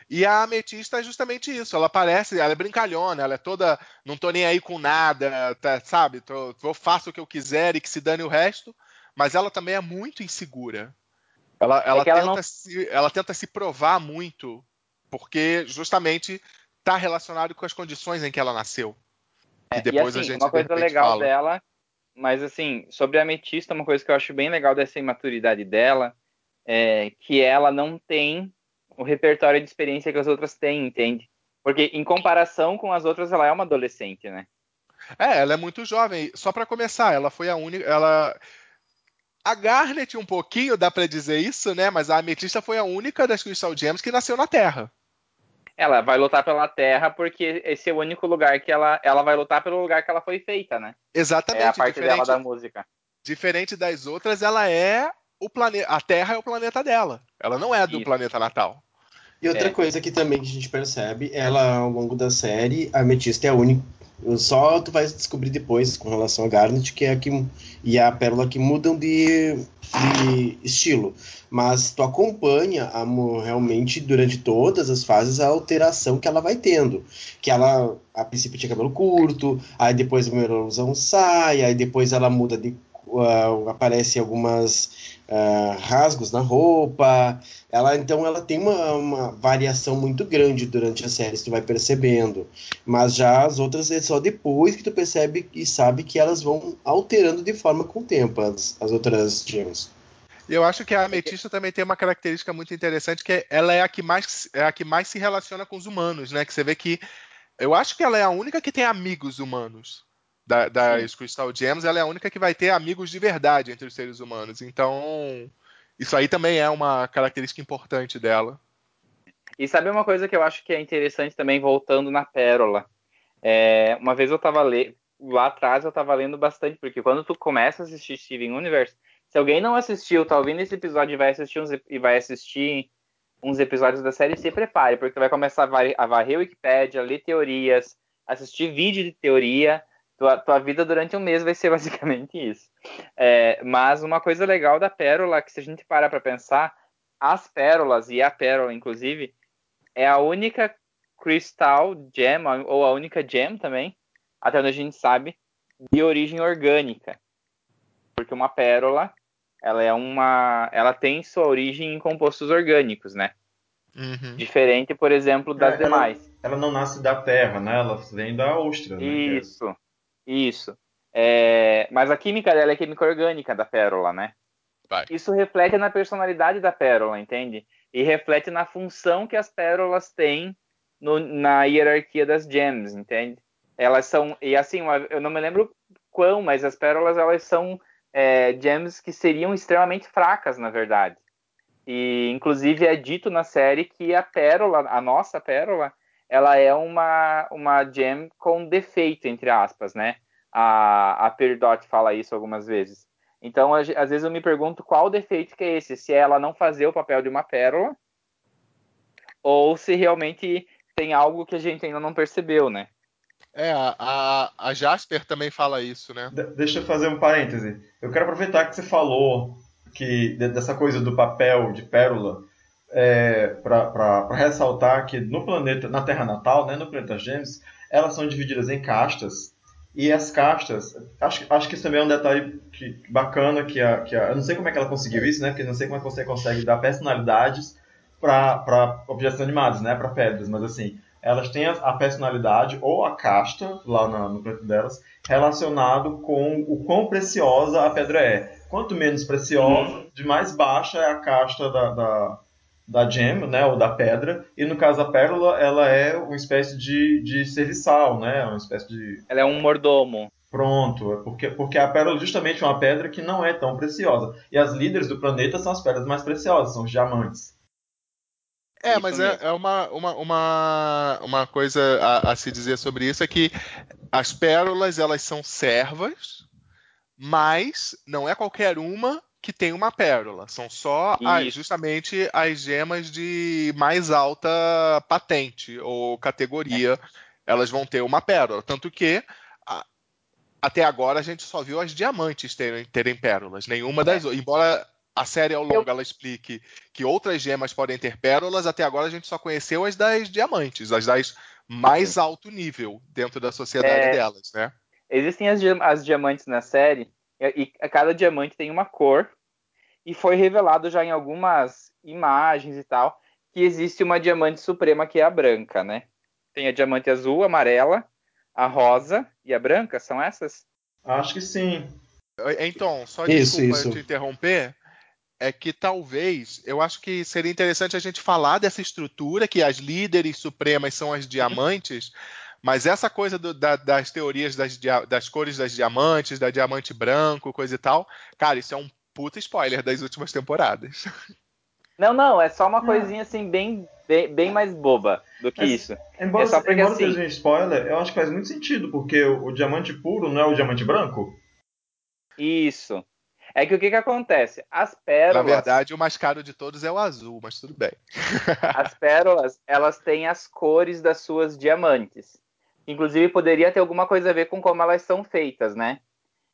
E a ametista é justamente isso. Ela parece, ela é brincalhona, ela é toda, não tô nem aí com nada, tá, sabe? Tô, eu faço o que eu quiser e que se dane o resto. Mas ela também é muito insegura. Ela, ela, ela tenta, não- se, ela tenta se provar muito, porque justamente está relacionado com as condições em que ela nasceu. É, E depois e a assim, gente uma coisa legal fala. dela, mas assim, sobre a ametista, uma coisa que eu acho bem legal dessa imaturidade dela é que ela não tem o repertório de experiência que as outras têm, entende? Porque em comparação com as outras, ela é uma adolescente, né? É, ela é muito jovem. Só para começar, ela foi a única. Ela... A Garnet, um pouquinho, dá para dizer isso, né? Mas a Ametista foi a única das Crystal Gems que nasceu na Terra. Ela vai lutar pela Terra porque esse é o único lugar que ela, ela vai lutar pelo lugar que ela foi feita, né? Exatamente. É a parte dela diferente, da música. diferente das outras, ela é o planeta. A Terra é o planeta dela. Ela não é do Isso. planeta natal. E outra É. coisa que também que a gente percebe, ela ao longo da série, a Ametista é a única, Só tu vai descobrir depois com relação a Garnet que é a que e a Pérola que mudam de, de estilo. Mas tu acompanha a, realmente durante todas as fases a alteração que ela vai tendo. Que ela, a princípio, tinha cabelo curto, aí depois a um saia, aí depois ela muda de. Uh, aparece algumas uh, rasgos na roupa. Ela então ela tem uma, uma, variação muito grande durante a série, tu vai percebendo. Mas já as outras é só depois que tu percebe e sabe que elas vão alterando de forma com o tempo, as, as outras gems. Eu acho que a ametista também tem uma característica muito interessante, que ela é a que mais, é a que mais se relaciona com os humanos, né? Que você vê que. Eu acho que ela é a única que tem amigos humanos da, das Crystal Gems, ela é a única que vai ter amigos de verdade entre os seres humanos. Então, isso aí também é uma característica importante dela. E sabe uma coisa que eu acho que é interessante também, voltando na Pérola? É, uma vez eu estava lendo, lá atrás eu estava lendo bastante, porque quando tu começa a assistir Steven Universe, se alguém não assistiu, tá ouvindo esse episódio e vai assistir uns, e vai assistir uns episódios da série, se prepare, porque vai começar a varrer a Wikipedia, ler teorias, assistir vídeo de teoria, tua, tua vida durante um mês vai ser <laughs> basicamente isso. É, mas uma coisa legal da pérola, que se a gente parar para pensar, as pérolas, e a pérola inclusive, é a única crystal gem, ou a única gem também, até onde a gente sabe, de origem orgânica. Porque uma pérola, ela é uma. Ela tem sua origem em compostos orgânicos, né? Uhum. Diferente, por exemplo, das é, demais. Ela, ela, não nasce da terra, né? Ela vem da ostra. Né? Isso. Isso. É, mas a química dela é química orgânica da pérola, né? Vai. Isso reflete na personalidade da pérola, entende? E reflete na função que as pérolas têm no, na hierarquia das gems, entende? Elas são e assim, eu não me lembro quão, mas as pérolas elas são é, gems que seriam extremamente fracas, na verdade. E inclusive é dito na série que a pérola, a nossa pérola, ela é uma, uma gem com defeito, entre aspas, né? A, a Peridot fala isso algumas vezes. Então, às vezes eu me pergunto qual o defeito que é esse, se é ela não fazer o papel de uma pérola, ou se realmente tem algo que a gente ainda não percebeu, né? É, a, a Jasper também fala isso, né? De deixa eu fazer um parêntese. Eu quero aproveitar que você falou que dessa coisa do papel de pérola é, para ressaltar que no planeta, na Terra natal, né, no planeta Gêmeos, elas são divididas em castas. E as castas, acho, acho que isso também é um detalhe que, bacana que a, que a, Eu não sei como é que ela conseguiu isso, né? Porque não sei como é que você consegue dar personalidades para objetos animados, né? Para pedras, mas assim, elas têm a, personalidade ou a casta lá na, no planeta delas relacionado com o quão preciosa a pedra é. Quanto menos preciosa, de mais baixa é a casta da, da da gem, né, ou da pedra, e no caso a pérola, ela é uma espécie de, de serviçal, né, uma espécie de... Ela é um mordomo. Pronto, é porque, porque a pérola justamente é uma pedra que não é tão preciosa. E as líderes do planeta são as pedras mais preciosas, são os diamantes. É, isso mas é, é, uma, uma, uma, uma coisa a, a, se dizer sobre isso é que as pérolas elas são servas, mas não é qualquer uma que tem uma pérola. São só as, justamente as gemas de mais alta patente ou categoria. É. Elas vão ter uma pérola. Tanto que a, até agora a gente só viu as diamantes terem, terem pérolas. Nenhuma das é. outras. Embora a série ao longo Eu... ela explique que outras gemas podem ter pérolas, até agora a gente só conheceu as das diamantes, as das mais alto nível dentro da sociedade é... delas, né? Existem as, as diamantes na série e cada diamante tem uma cor, e foi revelado já em algumas imagens e tal, que existe uma diamante suprema que é a branca, né? Tem a diamante azul, amarela, a rosa e a branca, são essas? Acho que sim. Então, só isso, desculpa isso. te interromper, é que talvez, eu acho que seria interessante a gente falar dessa estrutura, que as líderes supremas são as diamantes, mas essa coisa do, da, das teorias das, das, cores das diamantes, da diamante branco, coisa e tal, cara, isso é um puta spoiler das últimas temporadas. <laughs> Não, não, é só uma coisinha assim, bem, bem, bem mais boba do que isso. Embora, é só porque, embora assim, seja um spoiler, eu acho que faz muito sentido, porque o, o, diamante puro não é o diamante branco? Isso. É que o que, que acontece? As pérolas. Na verdade, o mais caro de todos é o azul, mas tudo bem. as pérolas, elas têm as cores das suas diamantes. Inclusive, poderia ter alguma coisa a ver com como elas são feitas, né?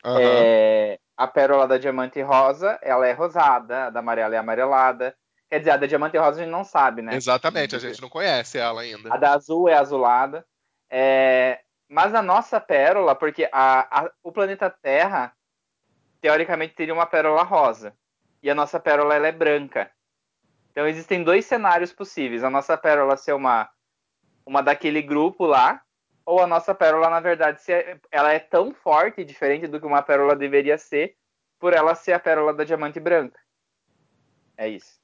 Aham. É, a pérola da diamante rosa, ela é rosada, a da amarela é amarelada. Quer dizer, a da diamante rosa a gente não sabe, né? Exatamente, a gente não conhece ela ainda. A da azul é azulada. É, mas a nossa pérola, porque a- a- o planeta Terra, teoricamente, teria uma pérola rosa. E a nossa pérola ela é branca. Então existem dois cenários possíveis. A nossa pérola ser uma, uma daquele grupo lá, ou a nossa pérola, na verdade, ser, ela é tão forte e diferente do que uma pérola deveria ser, por ela ser a pérola da diamante branca. É isso.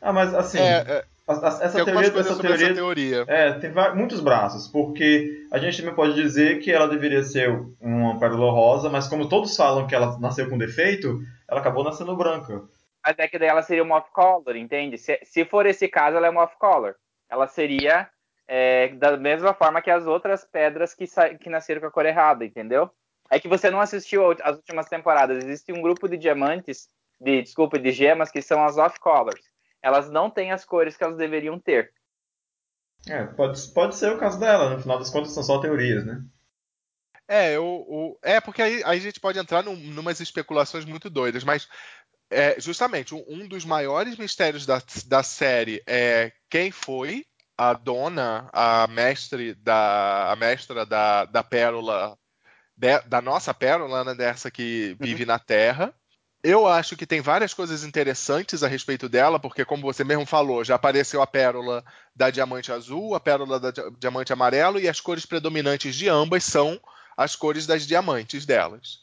Ah, mas assim, É, é, essa teoria, essa sobre essa teoria teoria. É, tem muitos braços, porque a gente também pode dizer que ela deveria ser uma pérola rosa, mas como todos falam que ela nasceu com defeito, ela acabou nascendo branca. Mas é que daí ela seria uma off-color, entende? Se, se for esse caso, ela é uma off-color. Ela seria é, da mesma forma que as outras pedras que, que nasceram com a cor errada, entendeu? É que você não assistiu as últimas temporadas. Existe um grupo de diamantes, de desculpa, de gemas, que são as off-colors. Elas não têm as cores que elas deveriam ter. É, pode, pode ser o caso dela, no final das contas são só teorias, né? É, eu, o- é porque aí, aí a gente pode entrar num, numas especulações muito doidas, mas é, justamente um, um dos maiores mistérios da, da série é quem foi a dona, a mestre da a mestra da, da pérola de- da nossa pérola, né, dessa que vive na Terra. Eu acho que tem várias coisas interessantes a respeito dela, porque como você mesmo falou, já apareceu a pérola da diamante azul, a pérola da dia- diamante amarelo e as cores predominantes de ambas são as cores das diamantes delas.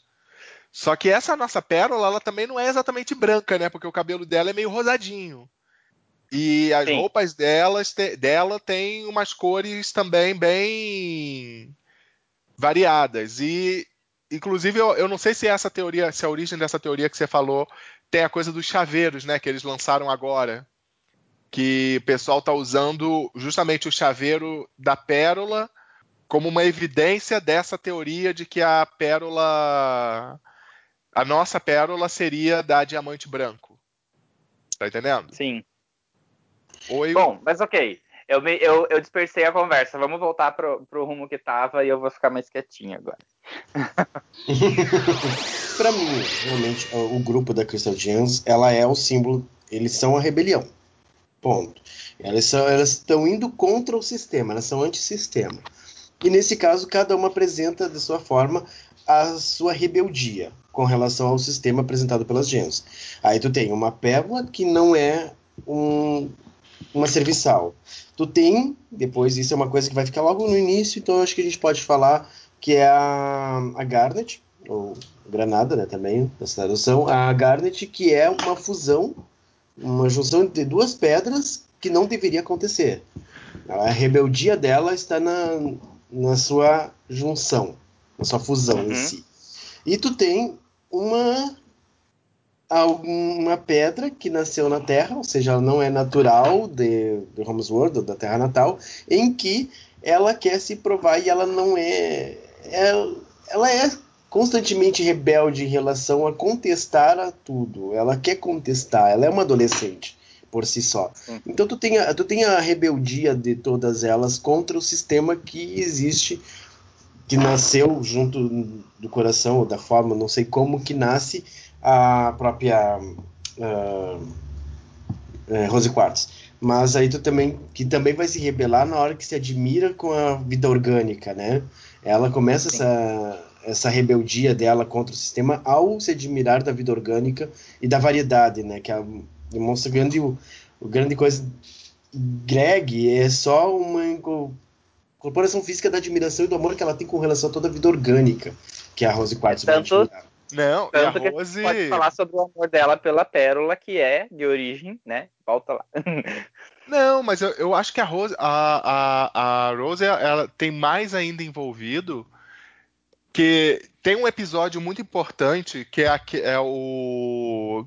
Só que essa nossa pérola, ela também não é exatamente branca, né? Porque o cabelo dela é meio rosadinho. E as Sim. roupas delas, te- dela tem umas cores também bem variadas. E, inclusive, eu, eu não sei se essa teoria, se a origem dessa teoria que você falou tem a coisa dos chaveiros, né? Que eles lançaram agora. Que o pessoal tá usando justamente o chaveiro da pérola como uma evidência dessa teoria de que a pérola. A nossa pérola seria da diamante branco. Tá entendendo? Sim. Eu- Bom, mas ok. Eu, me- eu, eu dispersei a conversa. Vamos voltar pro, pro rumo que tava e eu vou ficar mais quietinho agora. <laughs> Pra mim, realmente, o o grupo da Crystal Gems, ela é o símbolo, eles são a rebelião. Ponto. Elas são, elas estão indo contra o sistema, elas são antissistema. E nesse caso, cada uma apresenta de sua forma a sua rebeldia com relação ao sistema apresentado pelas gems. Aí tu tem uma pérola que não é um, uma serviçal. Tu tem, depois isso é uma coisa que vai ficar logo no início, então acho que a gente pode falar que é a, a Garnet, ou Granada, né, também, nessa tradução, a Garnet, que é uma fusão, uma junção de duas pedras que não deveria acontecer. A rebeldia dela está na, na sua junção, na sua fusão em Uhum. si. E tu tem uma uma pedra que nasceu na Terra, ou seja, ela não é natural de, de Homesworld, da Terra natal, em que ela quer se provar e ela não é, é ela é constantemente rebelde em relação a contestar a tudo. Ela quer contestar, ela é uma adolescente por si só. Então tu tem, a, tu tem a rebeldia de todas elas contra o sistema que existe, que nasceu junto do coração, ou da forma, não sei como que nasce a própria ah, eh, Rose Quartz. Mas aí tu também, que também vai se rebelar na hora que se admira com a vida orgânica, né? Ela começa Sim. essa, essa rebeldia dela contra o sistema ao se admirar da vida orgânica e da variedade, né? Que ela demonstra grande, o, o grande coisa. Greg é só uma incorporação física da admiração e do amor que ela tem com relação a toda a vida orgânica que a Rose Quartz Tanto-. Não, Tanto e que a a Rose. gente pode falar sobre o amor dela pela pérola, que é de origem, né? Volta lá. <laughs> Não, mas eu, eu acho que a Rose, a, a, a Rose ela tem mais ainda envolvido que tem um episódio muito importante que é, aque- é o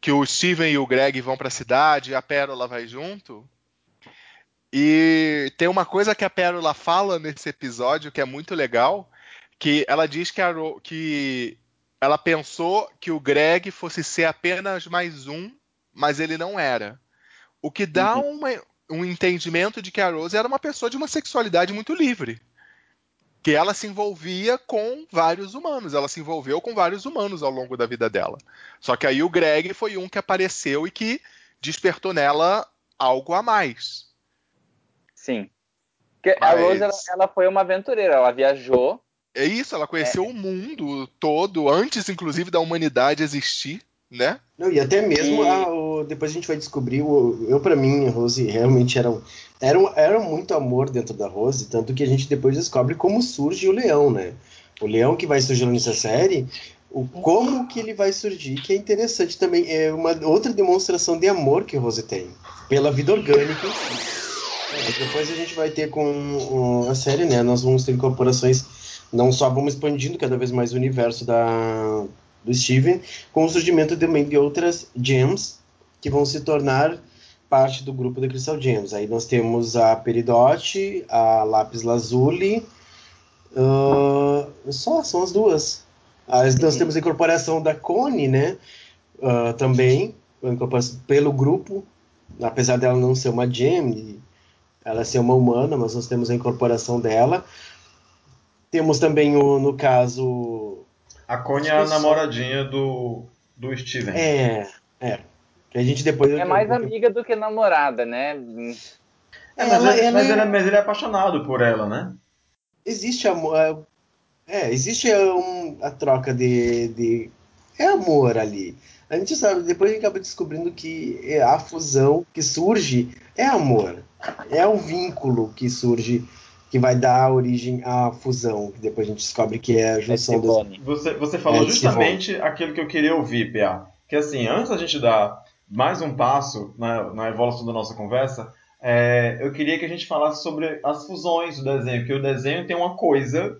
que o Steven e o Greg vão para a cidade e a Pérola vai junto. E tem uma coisa que a Pérola fala nesse episódio que é muito legal, que ela diz que, a que ela pensou que o Greg fosse ser apenas mais um, mas ele não era. O que dá uma- um entendimento de que a Rose era uma pessoa de uma sexualidade muito livre. que ela se envolvia com vários humanos, ela se envolveu com vários humanos ao longo da vida dela. Só que aí o Greg foi um que apareceu e que despertou nela algo a mais. Sim. Porque A Mas- Rose, ela, ela foi uma aventureira, ela viajou. É isso, ela conheceu o mundo todo, antes inclusive da humanidade existir, né? Não, e até mesmo E- a- o- depois a gente vai descobrir, o, eu para mim, a Rose realmente era, um- era, um- era muito amor dentro da Rose, tanto que a gente depois descobre como surge o leão, né? O leão que vai surgir nessa série, o como que ele vai surgir, que é interessante também, é uma outra demonstração de amor que a Rose tem pela vida orgânica. em si. É, depois a gente vai ter com a série, né? Nós vamos ter incorporações, não só vamos expandindo cada vez mais o universo da, do Steven, com o surgimento também de outras gems que vão se tornar parte do grupo da Crystal Gems. Aí nós temos a Peridot, a Lápis Lazuli, ah, só, são as duas. As, nós temos a incorporação da Cone, né? ah, também, pelo grupo, apesar dela não ser uma gem, ela ser uma humana, mas nós temos a incorporação dela. Temos também, o, no caso, A Connie é a namoradinha do, do Steven. É, é. Que a gente depois. É mais amiga do que namorada, né? É, mas, Ela- ele, ela mas, é- ele, é- mas ele é apaixonado por ela, né? Existe amor. é, É, existe um, a troca de, de. É amor ali. A gente sabe, depois a gente acaba descobrindo que é a fusão que surge é amor. É o vínculo que surge, que vai dar origem à fusão. Que depois a gente descobre que é a junção dos. Você, você falou É, justamente aquilo que eu queria ouvir, PA. Que assim, antes da gente dar mais um passo na, na evolução da nossa conversa, é, eu queria que a gente falasse sobre as fusões do desenho, porque o desenho tem uma coisa,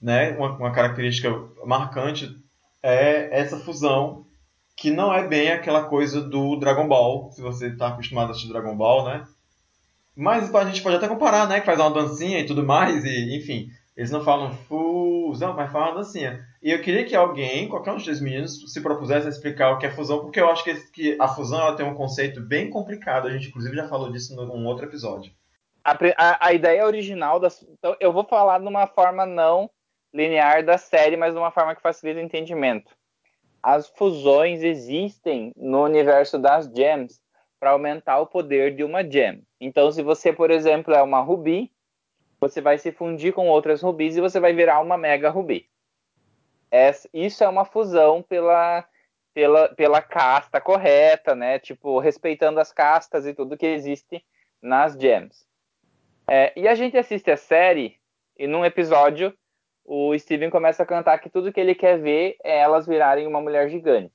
né, uma, uma característica marcante, é essa fusão, que não é bem aquela coisa do Dragon Ball, se você está acostumado a assistir Dragon Ball, né? Mas a gente pode até comparar, né? Que faz uma dancinha e tudo mais, e enfim, eles não falam fusão, mas falam dancinha. E eu queria que alguém, qualquer um dos meninos, se propusesse a explicar o que é fusão, porque eu acho que, que a fusão ela tem um conceito bem complicado. A gente, inclusive, já falou disso num outro episódio. A, a- a ideia original das. Então, eu vou falar de uma forma não linear da série, mas de uma forma que facilita o entendimento. As fusões existem no universo das gems para aumentar o poder de uma gem. Então, se você, por exemplo, é uma rubi, você vai se fundir com outras rubis e você vai virar uma mega rubi. Isso é uma fusão pela, pela, pela casta correta, né? Tipo, respeitando as castas e tudo que existe nas gems. É, e a gente assiste a série e num episódio o Steven começa a cantar que tudo que ele quer ver é elas virarem uma mulher gigante.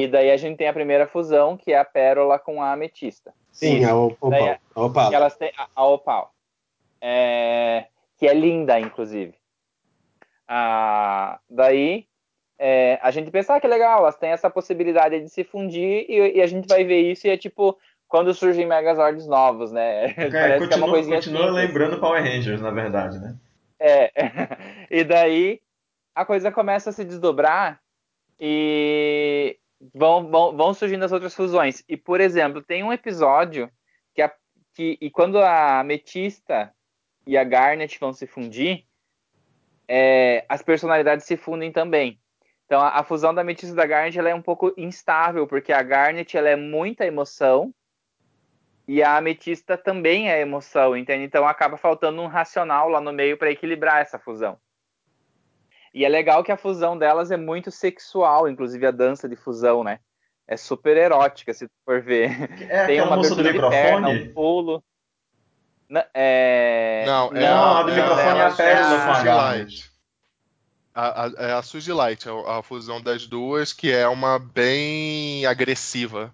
E daí a gente tem a primeira fusão, que é a Pérola com a Ametista. Sim, a Daí Opal. é- A Opala. Que elas têm a, a Opal. É, que é linda, inclusive. Ah, daí é, a gente pensa, ah, que legal, elas têm essa possibilidade de se fundir e, e a gente vai ver isso e é tipo quando surgem Megazords novos, né? É, <laughs> Parece que é uma continua coisinha continua simples. lembrando Power Rangers, na verdade, né? É. <laughs> e daí a coisa começa a se desdobrar e vão, vão, vão surgindo as outras fusões. E, por exemplo, tem um episódio que, a, que e quando a Ametista e a Garnet vão se fundir, é, as personalidades se fundem também. Então, a, a fusão da Ametista e da Garnet ela é um pouco instável, porque a Garnet ela é muita emoção e a ametista também é emoção, entende? Então acaba faltando um racional lá no meio para equilibrar essa fusão. E é legal que a fusão delas é muito sexual, inclusive a dança de fusão, né? É super erótica, se tu for ver. É Tem uma moça do de perna, microfone? um pulo. Na- é... Não, é Não, a do é microfone é a delas Pérola a- com a Suzy Garnet. Light. A, a, é a Suzy Light, a, a fusão das duas, que é uma bem agressiva.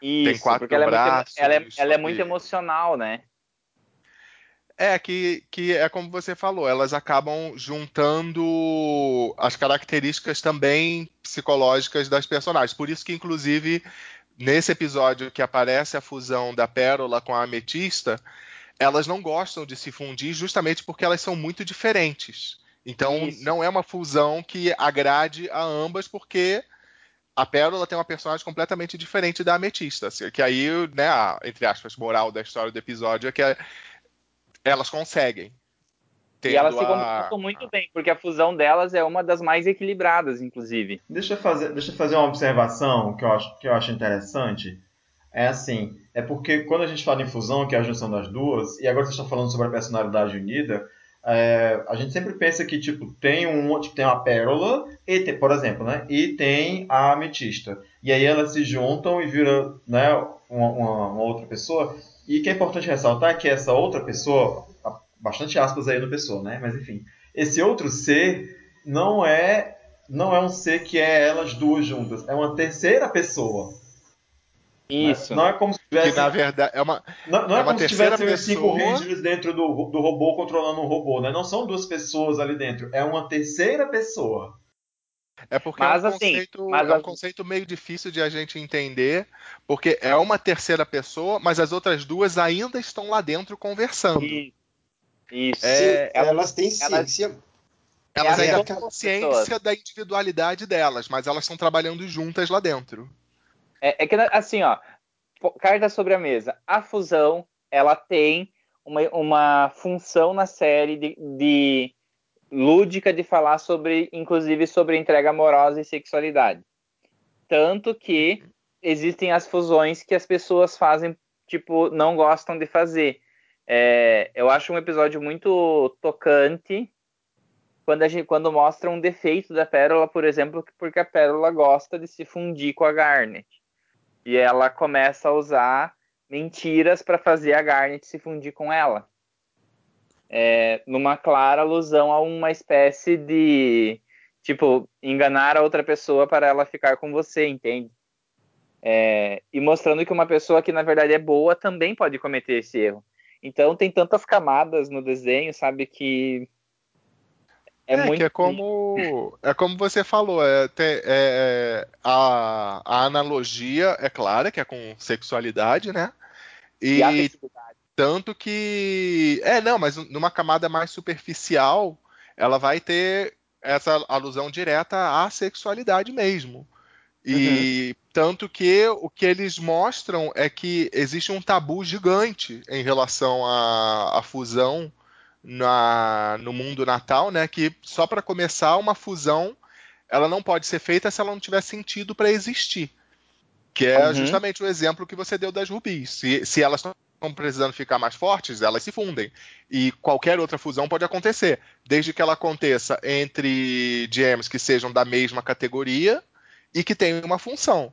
Isso, quatro porque ela é, muito, braços, ela é, ela é muito emocional, né? É, que, que é como você falou, elas acabam juntando as características também psicológicas das personagens. Por isso que, inclusive, nesse episódio que aparece a fusão da Pérola com a Ametista, elas não gostam de se fundir justamente porque elas são muito diferentes. Então, Isso. não é uma fusão que agrade a ambas, porque a Pérola tem uma personagem completamente diferente da Ametista. assim, Que aí, né, a, entre aspas, moral da história do episódio é que é- elas conseguem. E elas se a- complementam muito bem, porque a fusão delas é uma das mais equilibradas, inclusive. Deixa eu fazer, deixa eu fazer uma observação que eu, acho, que eu acho interessante. É assim, é porque quando a gente fala em fusão, que é a junção das duas, e agora vocês estão falando sobre a personalidade unida, é, a gente sempre pensa que tipo tem um tipo, tem uma pérola e tem, por exemplo, né? E tem a ametista. E aí elas se juntam e viram né, uma, uma- uma outra pessoa. E o que é importante ressaltar é que essa outra pessoa, bastante aspas aí no pessoa, né? Mas enfim, esse outro ser não é não é um ser que é elas duas juntas, é uma terceira pessoa. Isso. Não é como se Que tivesse na verdade é uma. não, não é, É uma como se terceira tivessem os cinco pessoa. Rangers dentro do, do robô controlando um robô, né? Não são duas pessoas ali dentro, é uma terceira pessoa. É porque Mas, é, um assim, conceito, mas é um conceito meio difícil de a gente entender, porque é uma terceira pessoa, mas as outras duas ainda estão lá dentro conversando. Isso. Isso. É, Sim, ela- elas têm elas- ciência. Elas É, ainda é, têm consciência da individualidade delas, mas elas estão trabalhando juntas lá dentro. É, é que, assim, ó, carta sobre a mesa. A fusão, ela tem uma, uma função na série de, de lúdica de falar sobre, inclusive, sobre entrega amorosa e sexualidade. Tanto que existem as fusões que as pessoas fazem, tipo, não gostam de fazer. É, eu acho um episódio muito tocante quando, gente, quando mostra um defeito da Pérola, por exemplo, porque a Pérola gosta de se fundir com a Garnet. E ela começa a usar mentiras para fazer a Garnet se fundir com ela. É, numa clara alusão a uma espécie de tipo enganar a outra pessoa para ela ficar com você, entende? É, e mostrando que uma pessoa que na verdade é boa também pode cometer esse erro. Então tem tantas camadas no desenho, sabe que é, É, muito que é como é como você falou, é, te- é, a, a analogia é clara, que é com sexualidade, né? e E. tanto que é não, mas numa camada mais superficial, ela vai ter essa alusão direta à sexualidade mesmo. E tanto que o que eles mostram é que existe um tabu gigante em relação à, à fusão na, no mundo natal, né? Que só para começar uma fusão, ela não pode ser feita se ela não tiver sentido para existir. Que é Uhum. justamente o exemplo que você deu das rubis. Se, se elas estão precisando ficar mais fortes, elas se fundem. E qualquer outra fusão pode acontecer, desde que ela aconteça entre gems que sejam da mesma categoria e que tenham uma função.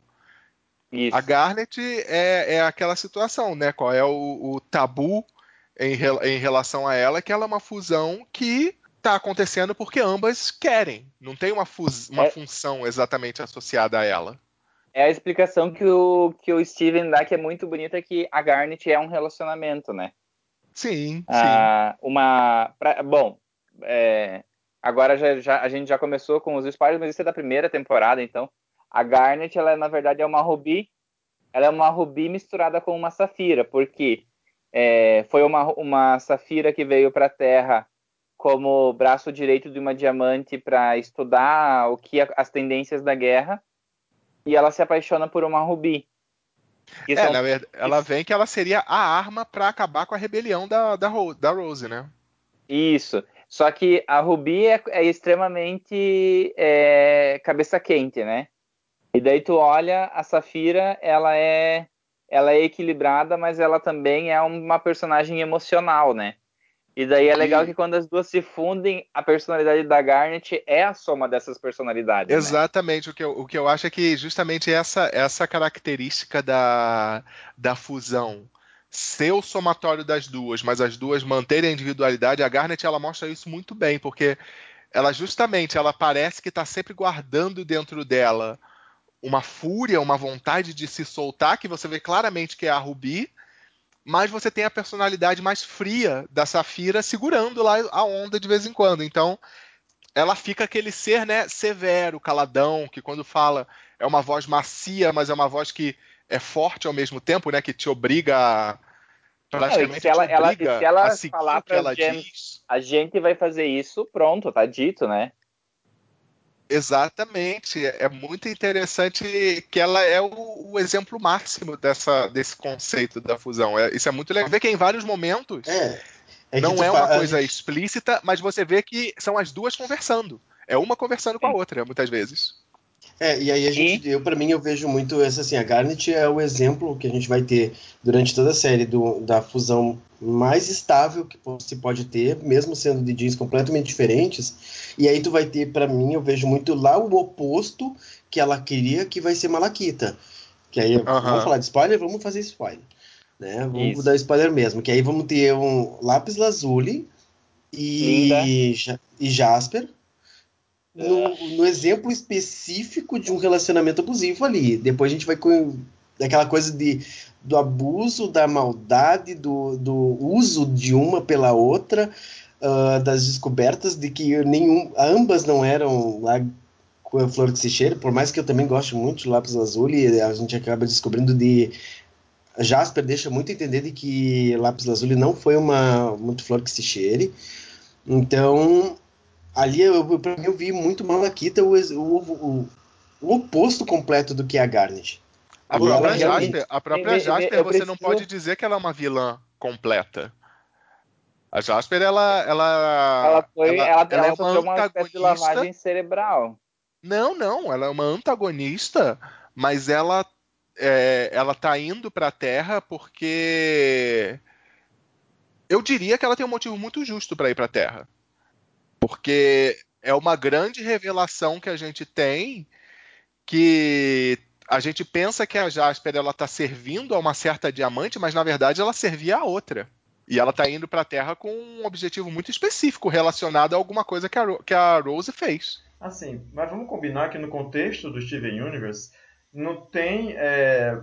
Isso. A Garnet é, é aquela situação, né? Qual é o, o tabu em, em relação a ela? Que ela é uma fusão que está acontecendo porque ambas querem. Não tem uma, fus- uma É. função exatamente associada a ela. É a explicação que o, que o Steven dá, que é muito bonita, que a Garnet é um relacionamento, né? Sim, sim. Ah, uma. pra- bom, é, agora já, já- a gente já começou com os spoilers, mas isso é da primeira temporada, então. A Garnet, ela na verdade é uma rubi. Ela é uma rubi misturada com uma safira, porque é, foi uma, uma safira que veio para a Terra como braço direito de uma diamante para estudar o que as tendências da guerra e ela se apaixona por uma rubi. É, são- na verdade, ela vem que ela seria a arma para acabar com a rebelião da, da, da Rose, né? Isso. Só que a Ruby é, é extremamente é, cabeça quente, né? E daí tu olha, a Safira, ela é, ela é equilibrada, mas ela também é uma personagem emocional, né? E daí é legal E- que quando as duas se fundem, a personalidade da Garnet é a soma dessas personalidades. né? Exatamente, o que, eu, o que eu acho é que justamente essa, essa característica da, da fusão ser o somatório das duas, mas as duas manterem a individualidade, a Garnet ela mostra isso muito bem, porque ela justamente ela parece que está sempre guardando dentro dela uma fúria, uma vontade de se soltar, que você vê claramente que é a Ruby, mas você tem a personalidade mais fria da Safira segurando lá a onda de vez em quando. Então, ela fica aquele ser, né, severo, caladão, que quando fala é uma voz macia, mas é uma voz que é forte ao mesmo tempo, né, que te obriga a, praticamente se ela- ela- se ela falar pras ela gems- diz. A gente vai fazer isso, pronto, tá dito, né? Exatamente, é muito interessante que ela é o, o exemplo máximo dessa, desse conceito da fusão. É- isso é muito legal. Ver que em vários momentos É, É não é uma a coisa gente- explícita, mas você vê que são as duas conversando. É uma conversando com a outra, muitas vezes. É, e aí a gente, eu para mim eu vejo muito essa assim, a Garnet é o exemplo que a gente vai ter durante toda a série do, da fusão mais estável que se pode ter, mesmo sendo de jeans completamente diferentes. E aí tu vai ter, para mim, eu vejo muito lá o oposto que ela queria, que vai ser Malaquita. Que aí, Aham. vamos falar de spoiler, vamos fazer spoiler. Né? Vamos Isso. dar spoiler mesmo, que aí vamos ter um Lápis Lazuli e, e Jasper no, no exemplo específico de um relacionamento abusivo ali. Depois a gente vai com aquela coisa de, do abuso, da maldade, do, do uso de uma pela outra, ah, das descobertas de que nenhum, ambas não eram lá com a flor que se cheira, por mais que eu também goste muito de lápis azul, e a gente acaba descobrindo de Jasper deixa muito entender de que lápis lazuli não foi uma muito flor que se cheire. Então, ali eu, pra mim, eu vi muito Malaquita o, o, o, o oposto completo do que é a Garnet. A própria ela realmente- Jasper, a própria Eu- eu- Jasper eu você não preciso- pode dizer que ela é uma vilã completa. A Jasper, ela. Ela, Ela foi, ela, ela, ela é uma uma espécie de antagonista. lavagem cerebral. Não, não, ela é uma antagonista, mas ela é, ela tá indo pra Terra porque eu diria que ela tem um motivo muito justo pra ir pra Terra. Porque é uma grande revelação que a gente tem que a gente pensa que a Jasper ela tá servindo a uma certa diamante, mas na verdade ela servia a outra. E ela tá indo pra Terra com um objetivo muito específico relacionado a alguma coisa que a, que a Rose fez. Assim, mas vamos combinar que no contexto do Steven Universe não tem é,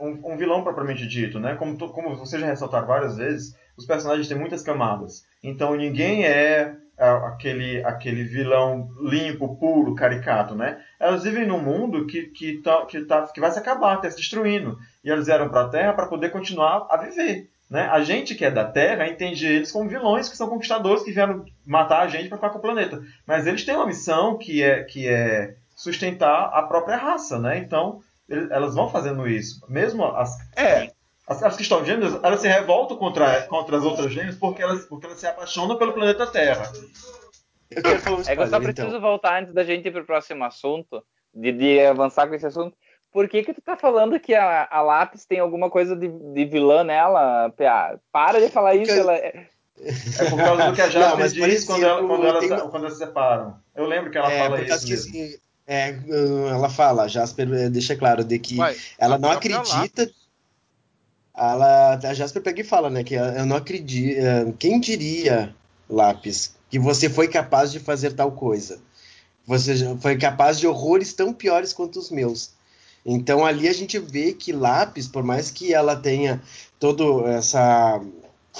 um, um vilão propriamente dito, né? Como, como vocês já ressaltaram várias vezes, os personagens têm muitas camadas. Então ninguém é, aquele, aquele vilão limpo, puro, caricato, né? Elas vivem num mundo que, que, tá, que, tá, que vai se acabar, está se destruindo. E elas vieram para a Terra para poder continuar a viver. Né? A gente que é da Terra entende eles como vilões que são conquistadores que vieram matar a gente para ficar com o planeta. Mas eles têm uma missão que é, que é sustentar a própria raça, né? Então, ele- elas vão fazendo isso. Mesmo as, É, as, as que estão gêmeas, elas se revoltam contra, contra as outras gêmeas porque elas, porque elas se apaixonam pelo planeta Terra. Eu quero falar um É que eu só spoiler, preciso então. voltar antes da gente ir pro próximo assunto, de, de avançar com esse assunto. Por que que tu tá falando que a, a Lápis tem alguma coisa de, de vilã nela, PA? Para de falar isso, Porque- ela... é- É por causa do que a <laughs> Jasper mas, diz quando, ela, quando, elas, uma- quando elas se separam. Eu lembro que ela É, fala por causa isso. que assim, é, ela fala, Jasper eh, deixa claro de que ela não acredita. Ela, a Jasper pega e fala, né, que eu não acredito. Quem diria, Lápis, que você foi capaz de fazer tal coisa? Você foi capaz de horrores tão piores quanto os meus. Então ali a gente vê que Lápis, por mais que ela tenha todo essa,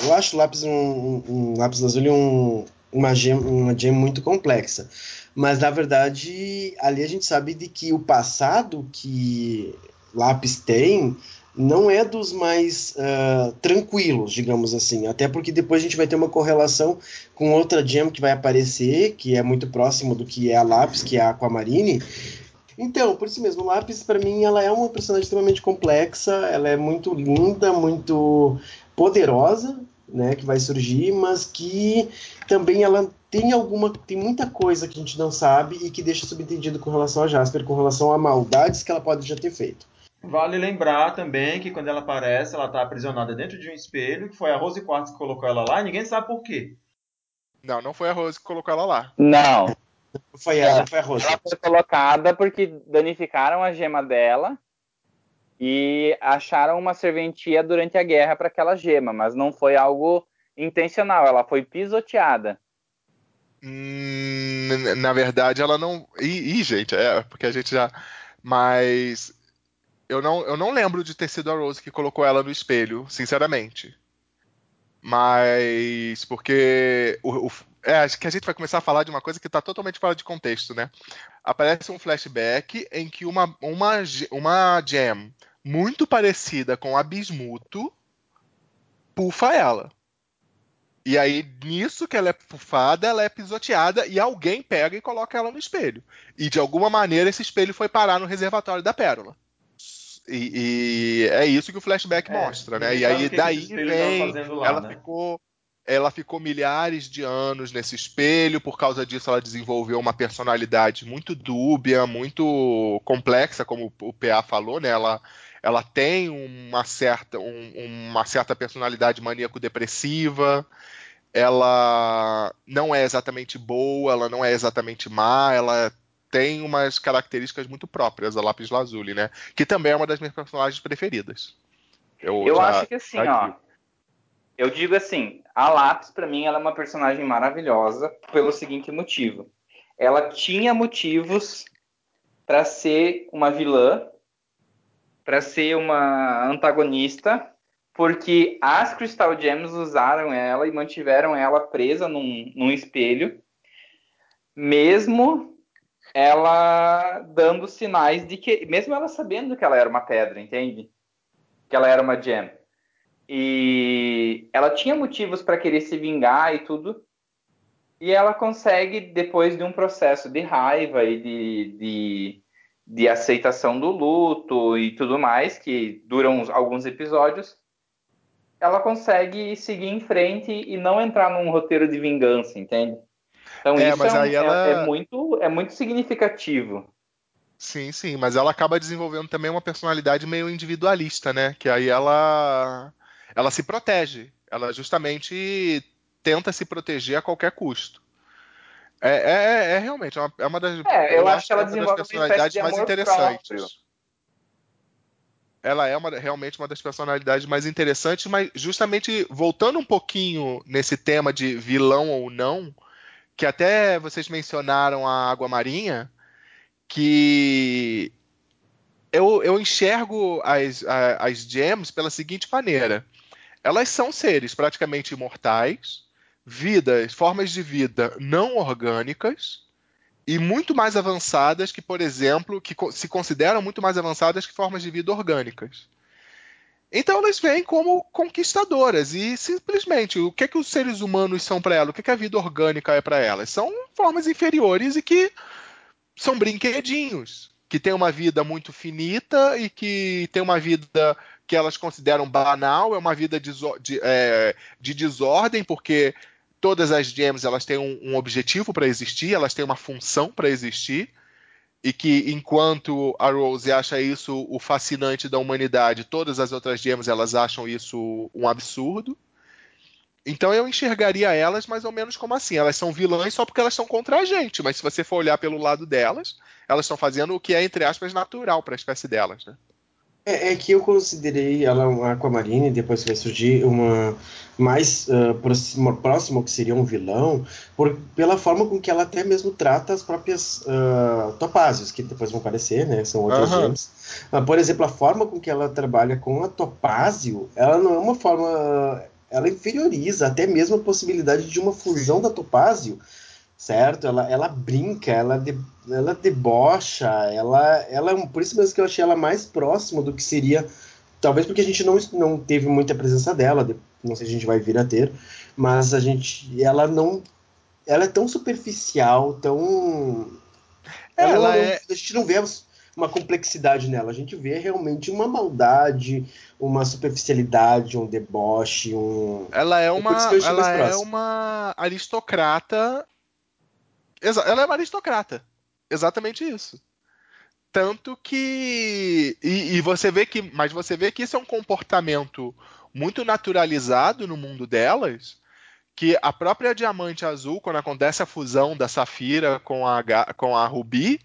eu acho Lápis um, um, um Lápis Lazuli um, uma gem, uma gem muito complexa. Mas na verdade, ali a gente sabe de que o passado que Lápis tem não é dos mais uh, tranquilos, digamos assim. Até porque depois a gente vai ter uma correlação com outra gem que vai aparecer, que é muito próximo do que é a Lápis, que é a Aquamarine. Então, por isso mesmo, Lápis, para mim, ela é uma personagem extremamente complexa, ela é muito linda, muito poderosa, né, que vai surgir, mas que também ela tem alguma, tem muita coisa que a gente não sabe e que deixa subentendido com relação a Jasper, com relação a maldades que ela pode já ter feito. Vale lembrar também que quando ela aparece, ela está aprisionada dentro de um espelho, que foi a Rose Quartz que colocou ela lá, e ninguém sabe por quê. Não, não foi a Rose que colocou ela lá. Não, Foi ela, foi a Rosa. ela foi colocada porque danificaram a gema dela e acharam uma serventia durante a guerra para aquela gema, mas não foi algo intencional, ela foi pisoteada. Hum, na verdade, ela não. Ih, ih, gente, é, porque a gente já. Mas. Eu não, eu não lembro de ter sido a Rose que colocou ela no espelho, sinceramente. Mas. Porque. O, o- é, acho que a gente vai começar a falar de uma coisa que está totalmente fora de contexto, né? Aparece um flashback em que uma, uma, uma gem muito parecida com a Bismuto pufa ela. E aí, nisso que ela é pufada, ela é pisoteada e alguém pega e coloca ela no espelho. E de alguma maneira esse espelho foi parar no reservatório da Pérola. E, e é isso que o flashback É, mostra, né? E aí daí vem, lá, ela né? ficou. ela ficou milhares de anos nesse espelho, por causa disso ela desenvolveu uma personalidade muito dúbia, muito complexa, como o PA falou, né? Ela, ela tem uma certa, um, uma certa personalidade maníaco-depressiva, ela não é exatamente boa, ela não é exatamente má, ela tem umas características muito próprias, a Lápis Lazuli, né? Que também é uma das minhas personagens preferidas. Eu, eu já, acho que assim, ó. Eu digo assim, a Lápis para mim ela é uma personagem maravilhosa pelo seguinte motivo. Ela tinha motivos para ser uma vilã, para ser uma antagonista, porque as Crystal Gems usaram ela e mantiveram ela presa num, num espelho, mesmo ela dando sinais de que, mesmo ela sabendo que ela era uma pedra, entende? Que ela era uma gem. E ela tinha motivos para querer se vingar e tudo. E ela consegue, depois de um processo de raiva e de, de, de aceitação do luto e tudo mais, que duram alguns episódios, ela consegue seguir em frente e não entrar num roteiro de vingança, entende? Então é, isso é, um, ela... é, é, muito, é muito significativo. Sim, sim, mas ela acaba desenvolvendo também uma personalidade meio individualista, né? Que aí ela ela se protege. Ela justamente tenta se proteger a qualquer custo. É, é, é, é realmente, é uma, é uma das. É, eu, eu acho que ela é desenvolve das personalidades mais interessantes. Próprio. Ela é uma, realmente uma das personalidades mais interessantes, mas justamente voltando um pouquinho nesse tema de vilão ou não, que até vocês mencionaram a Água Marinha, que eu, eu enxergo as, as gems pela seguinte maneira elas são seres praticamente imortais, vidas, formas de vida não orgânicas e muito mais avançadas que, por exemplo, que se consideram muito mais avançadas que formas de vida orgânicas. Então elas vêm como conquistadoras e simplesmente o que é que os seres humanos são para elas? O que, é que a vida orgânica é para elas? São formas inferiores e que são brinquedinhos, que têm uma vida muito finita e que têm uma vida que elas consideram banal, é uma vida de, de, é, de desordem, porque todas as gems elas têm um, um objetivo para existir, elas têm uma função para existir, e que enquanto a Rose acha isso o fascinante da humanidade, todas as outras gems elas acham isso um absurdo. Então eu enxergaria elas mais ou menos como assim. Elas são vilãs só porque elas são contra a gente, mas se você for olhar pelo lado delas, elas estão fazendo o que é, entre aspas, natural para a espécie delas. Né? É, é, que eu considerei ela uma Aquamarine, depois vai surgir uma mais uh, próxima, próximo que seria um vilão, por, pela forma com que ela até mesmo trata as próprias uh, topázios, que depois vão aparecer, né? São outros uhum. gems. Uh, por exemplo, a forma com que ela trabalha com a topázio, ela não é uma forma. Ela inferioriza até mesmo a possibilidade de uma fusão da topázio certo? Ela, ela brinca, ela, de, ela debocha, ela, ela é por isso mesmo que eu achei ela mais próxima do que seria, talvez porque a gente não, não teve muita presença dela, não sei se a gente vai vir a ter, mas a gente, ela não, ela é tão superficial, tão, ela, ela é... a gente não vê uma complexidade nela, a gente vê realmente uma maldade, uma superficialidade, um deboche, um. Ela é uma, ela é uma aristocrata ela é uma aristocrata. Exatamente isso. Tanto que. E, e, você vê que. Mas você vê que isso é um comportamento muito naturalizado no mundo delas. Que a própria Diamante Azul, quando acontece a fusão da Safira com a, com a Rubi,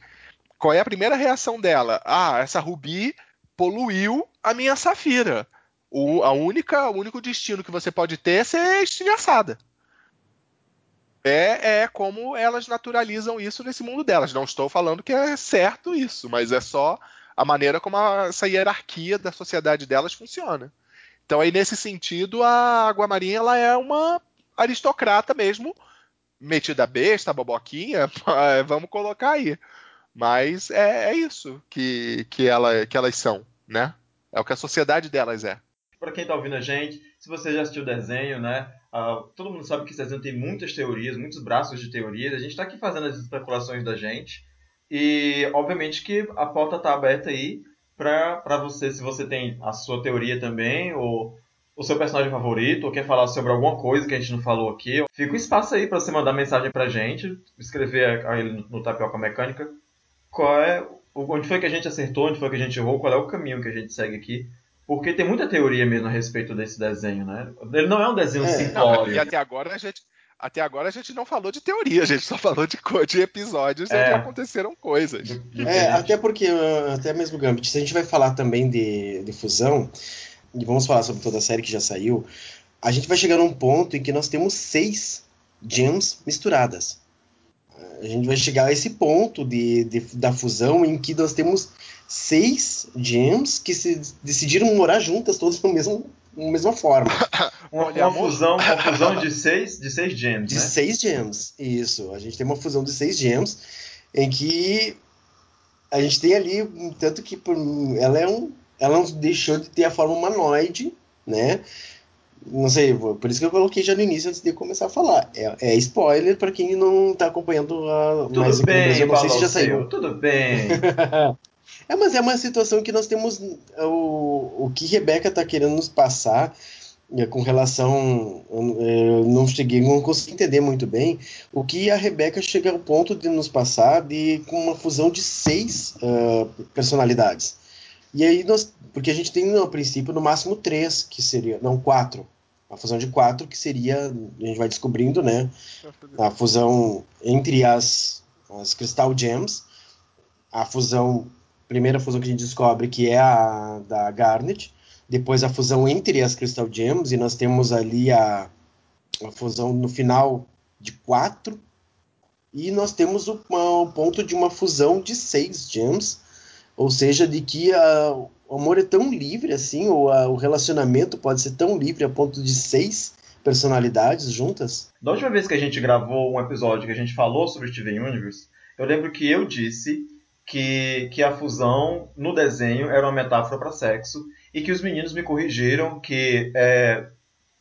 qual é a primeira reação dela? Ah, essa Rubi poluiu a minha Safira. O, a única, o único destino que você pode ter é ser estilhaçada é, é como elas naturalizam isso nesse mundo delas. Não estou falando que é certo isso, mas é só a maneira como a, essa hierarquia da sociedade delas funciona. Então aí nesse sentido a Água Marinha ela é uma aristocrata mesmo, metida besta, boboquinha, <laughs> vamos colocar aí. Mas é, é isso que, que, ela, que elas são, né? É o que a sociedade delas é. Para quem está ouvindo a gente, se você já assistiu o desenho, né? Uh, todo mundo sabe que esse desenho tem muitas teorias, muitos braços de teorias. A gente está aqui fazendo as especulações da gente. E, obviamente, que a porta está aberta aí para você, se você tem a sua teoria também, ou, o seu personagem favorito ou quer falar sobre alguma coisa que a gente não falou aqui, fica um espaço aí para você mandar mensagem pra gente, escrever aí no, no Tapioca Mecânica qual é, onde foi que a gente acertou, onde foi que a gente errou, qual é o caminho que a gente segue aqui. Porque tem muita teoria mesmo a respeito desse desenho, né? Ele não é um desenho É. simplório. E até agora a gente. Até agora a gente não falou de teoria, a gente só falou de, de episódios É. onde aconteceram coisas. É, até porque, uh, até mesmo Gambit, se a gente vai falar também de, de fusão, e vamos falar sobre toda a série que já saiu, a gente vai chegar num ponto em que nós temos seis gems misturadas. A gente vai chegar a esse ponto de, de- da fusão em que nós temos seis gems que se decidiram morar juntas, todas no mesmo, na mesma forma. <laughs> Uma, Olha, uma fusão, uma fusão de <laughs> seis, de seis gems, De né? seis gems. Isso. A gente tem uma fusão de seis gems em que a gente tem ali, tanto que por- ela é um. Ela não deixou de ter a forma humanoide, né? Não sei, por isso que eu coloquei já no início antes de começar a falar. É, é spoiler para quem não tá acompanhando a. Tudo no bem, Brasil, não sei se já saiu. Tudo bem. <laughs> É, mas é uma situação que nós temos. O, o que Rebeca está querendo nos passar com relação. Eu, não cheguei, não consegui entender muito bem o que a Rebeca chega ao ponto de nos passar de com uma fusão de seis ah, personalidades. E aí nós. Porque a gente tem, no princípio, no máximo três, que seria. Não, quatro. A fusão de quatro, que seria. A gente vai descobrindo, né? a fusão entre as, as Crystal Gems, a fusão, primeira fusão que a gente descobre que é a da Garnet, depois a fusão entre as Crystal Gems, e nós temos ali a, a fusão no final de quatro, e nós temos o, o ponto de uma fusão de seis gems, ou seja, de que a- o amor é tão livre assim, ou a- o relacionamento pode ser tão livre a ponto de seis personalidades juntas. Da última vez que a gente gravou um episódio que a gente falou sobre Steven Universe, eu lembro que eu disse que, que a fusão no desenho era uma metáfora para sexo e que os meninos me corrigiram que é,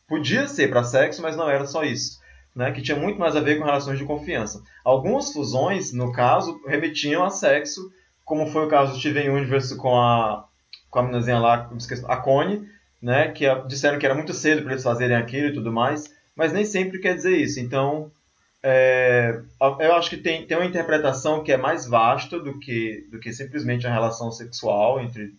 podia ser para sexo, mas não era só isso. Né, que tinha muito mais a ver com relações de confiança. Algumas fusões, no caso, remetiam a sexo, como foi o caso do Steven Universe com a, com a meninazinha lá, me esqueço, a Connie, né, que a- disseram que era muito cedo para eles fazerem aquilo e tudo mais, mas nem sempre quer dizer isso. Então, é, eu acho que tem, tem uma interpretação que é mais vasta do que, do que simplesmente a relação sexual entre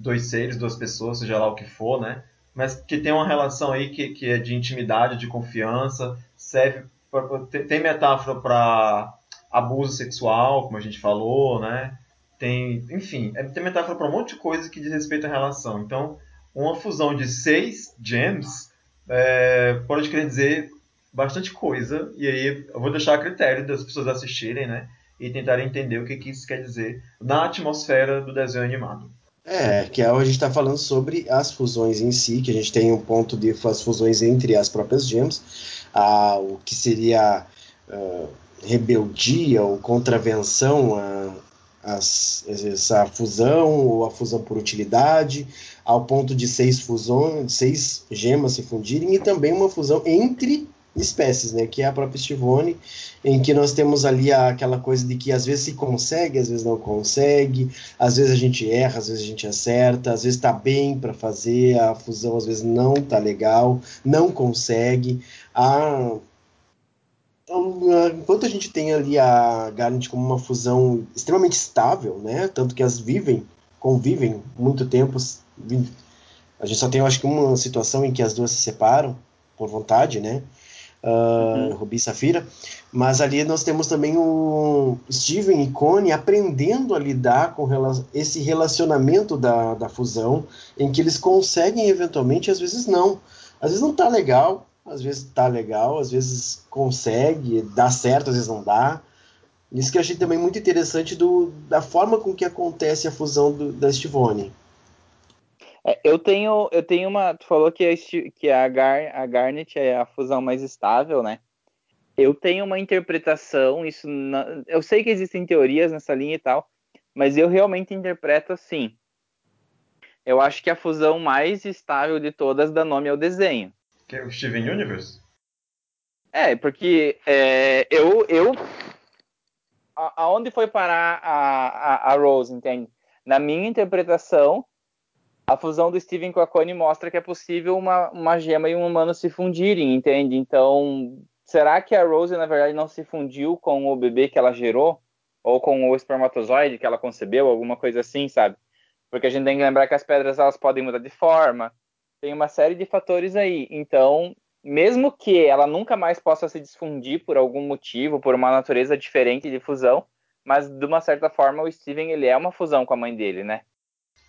dois seres, duas pessoas, seja lá o que for, né? Mas que tem uma relação aí que, que é de intimidade, de confiança, serve pra, tem, metáfora para abuso sexual, como a gente falou, né? Tem, enfim, é- tem metáfora para um monte de coisa que diz respeito à relação. Então, uma fusão de seis gems é, pode querer dizer bastante coisa, e aí eu vou deixar a critério das pessoas assistirem, né? E tentarem entender o que, que isso quer dizer na atmosfera do desenho animado. É, que é a gente está falando sobre as fusões em si, que a gente tem um ponto de as fusões entre as próprias gems, a, o que seria ah, rebeldia ou contravenção a, essa fusão ou a fusão por utilidade, ao ponto de seis fusões, seis gemas se fundirem, e também uma fusão entre espécies, né, que é a própria Stivone, em que nós temos ali aquela coisa de que às vezes se consegue, às vezes não consegue, às vezes a gente erra, às vezes a gente acerta, às vezes está bem para fazer a fusão, às vezes não está legal, não consegue. A, a- enquanto a gente tem ali a Garnet como uma fusão extremamente estável, né? Tanto que as vivem, convivem muito tempo. A gente só tem, eu acho que uma situação em que as duas se separam por vontade, né? Uh, Rubi e Safira, mas ali nós temos também o Steven e Connie aprendendo a lidar com rela esse relacionamento da, da fusão, em que eles conseguem eventualmente, às vezes não. Às vezes não tá legal, às vezes tá legal, às vezes consegue, dá certo, às vezes não dá. Isso que eu achei também muito interessante do, da forma com que acontece a fusão do, da Stivone. É, eu tenho, eu tenho uma. Tu falou que, a, Sti- que a, Gar, a Garnet é a fusão mais estável, né? Eu tenho uma interpretação, isso na- eu sei que existem teorias nessa linha e tal, mas eu realmente interpreto assim. Eu acho que a fusão mais estável de todas dá nome ao desenho. Que é o Steven Universe? É, porque é, eu, eu aonde foi parar a, a, a Rose, entende? Na minha interpretação, a fusão do Steven com a Connie mostra que é possível uma, uma gema e um humano se fundirem, entende? Então, será que a Rose, na verdade, não se fundiu com o bebê que ela gerou? Ou com o espermatozoide que ela concebeu, alguma coisa assim, sabe? Porque a gente tem que lembrar que as pedras elas podem mudar de forma, tem uma série de fatores aí. Então, mesmo que ela nunca mais possa se desfundir por algum motivo, por uma natureza diferente de fusão, mas de uma certa forma o Steven ele é uma fusão com a mãe dele, né?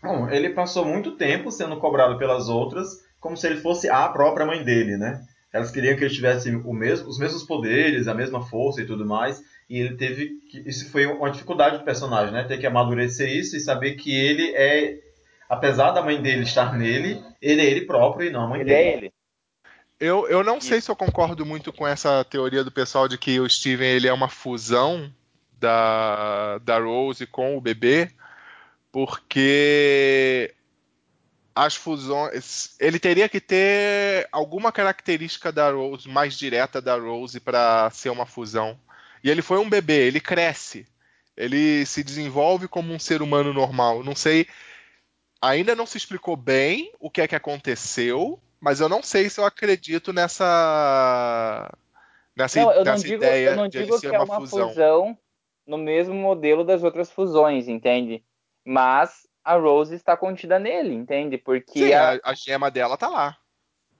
Bom, ele passou muito tempo sendo cobrado pelas outras como se ele fosse a própria mãe dele, né? Elas queriam que ele tivesse mesmo, os mesmos poderes, a mesma força e tudo mais, e ele teve que, isso foi uma dificuldade do personagem, né? Ter que amadurecer isso e saber que ele é, apesar da mãe dele estar nele, ele é ele próprio e não a mãe Ele dele. é ele. Eu, eu não sei se eu concordo muito com essa teoria do pessoal de que o Steven ele é uma fusão da, da Rose com o bebê, porque as fusões. Ele teria que ter alguma característica da Rose, mais direta da Rose, para ser uma fusão. E ele foi um bebê, ele cresce. Ele se desenvolve como um ser humano normal. Não sei. Ainda não se explicou bem o que é que aconteceu, mas eu não sei se eu acredito nessa. Nessa, não, eu não nessa digo, ideia eu não digo que é uma uma fusão. fusão no mesmo modelo das outras fusões, entende? Mas a Rose está contida nele, entende? Porque Sim, a- a, gema dela tá lá.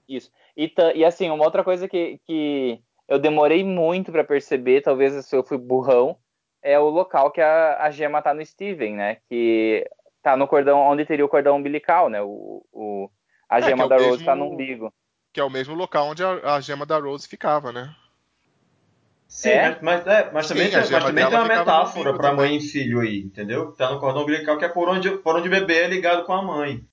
Isso. E, e assim, uma outra coisa que, que eu demorei muito para perceber, talvez se eu fui burrão, é o local que a, a gema tá no Steven, né? Que tá no cordão, onde teria o cordão umbilical, né? O, o, a É, gema é o da Rose mesmo- tá no umbigo. Que é o mesmo local onde a, a gema da Rose ficava, né? Sim, É? mas, é, mas Sim, também, a tem, mas também tem dela uma metáfora para mãe e filho aí, entendeu? Tá no cordão umbilical que é por onde, por onde o bebê é ligado com a mãe.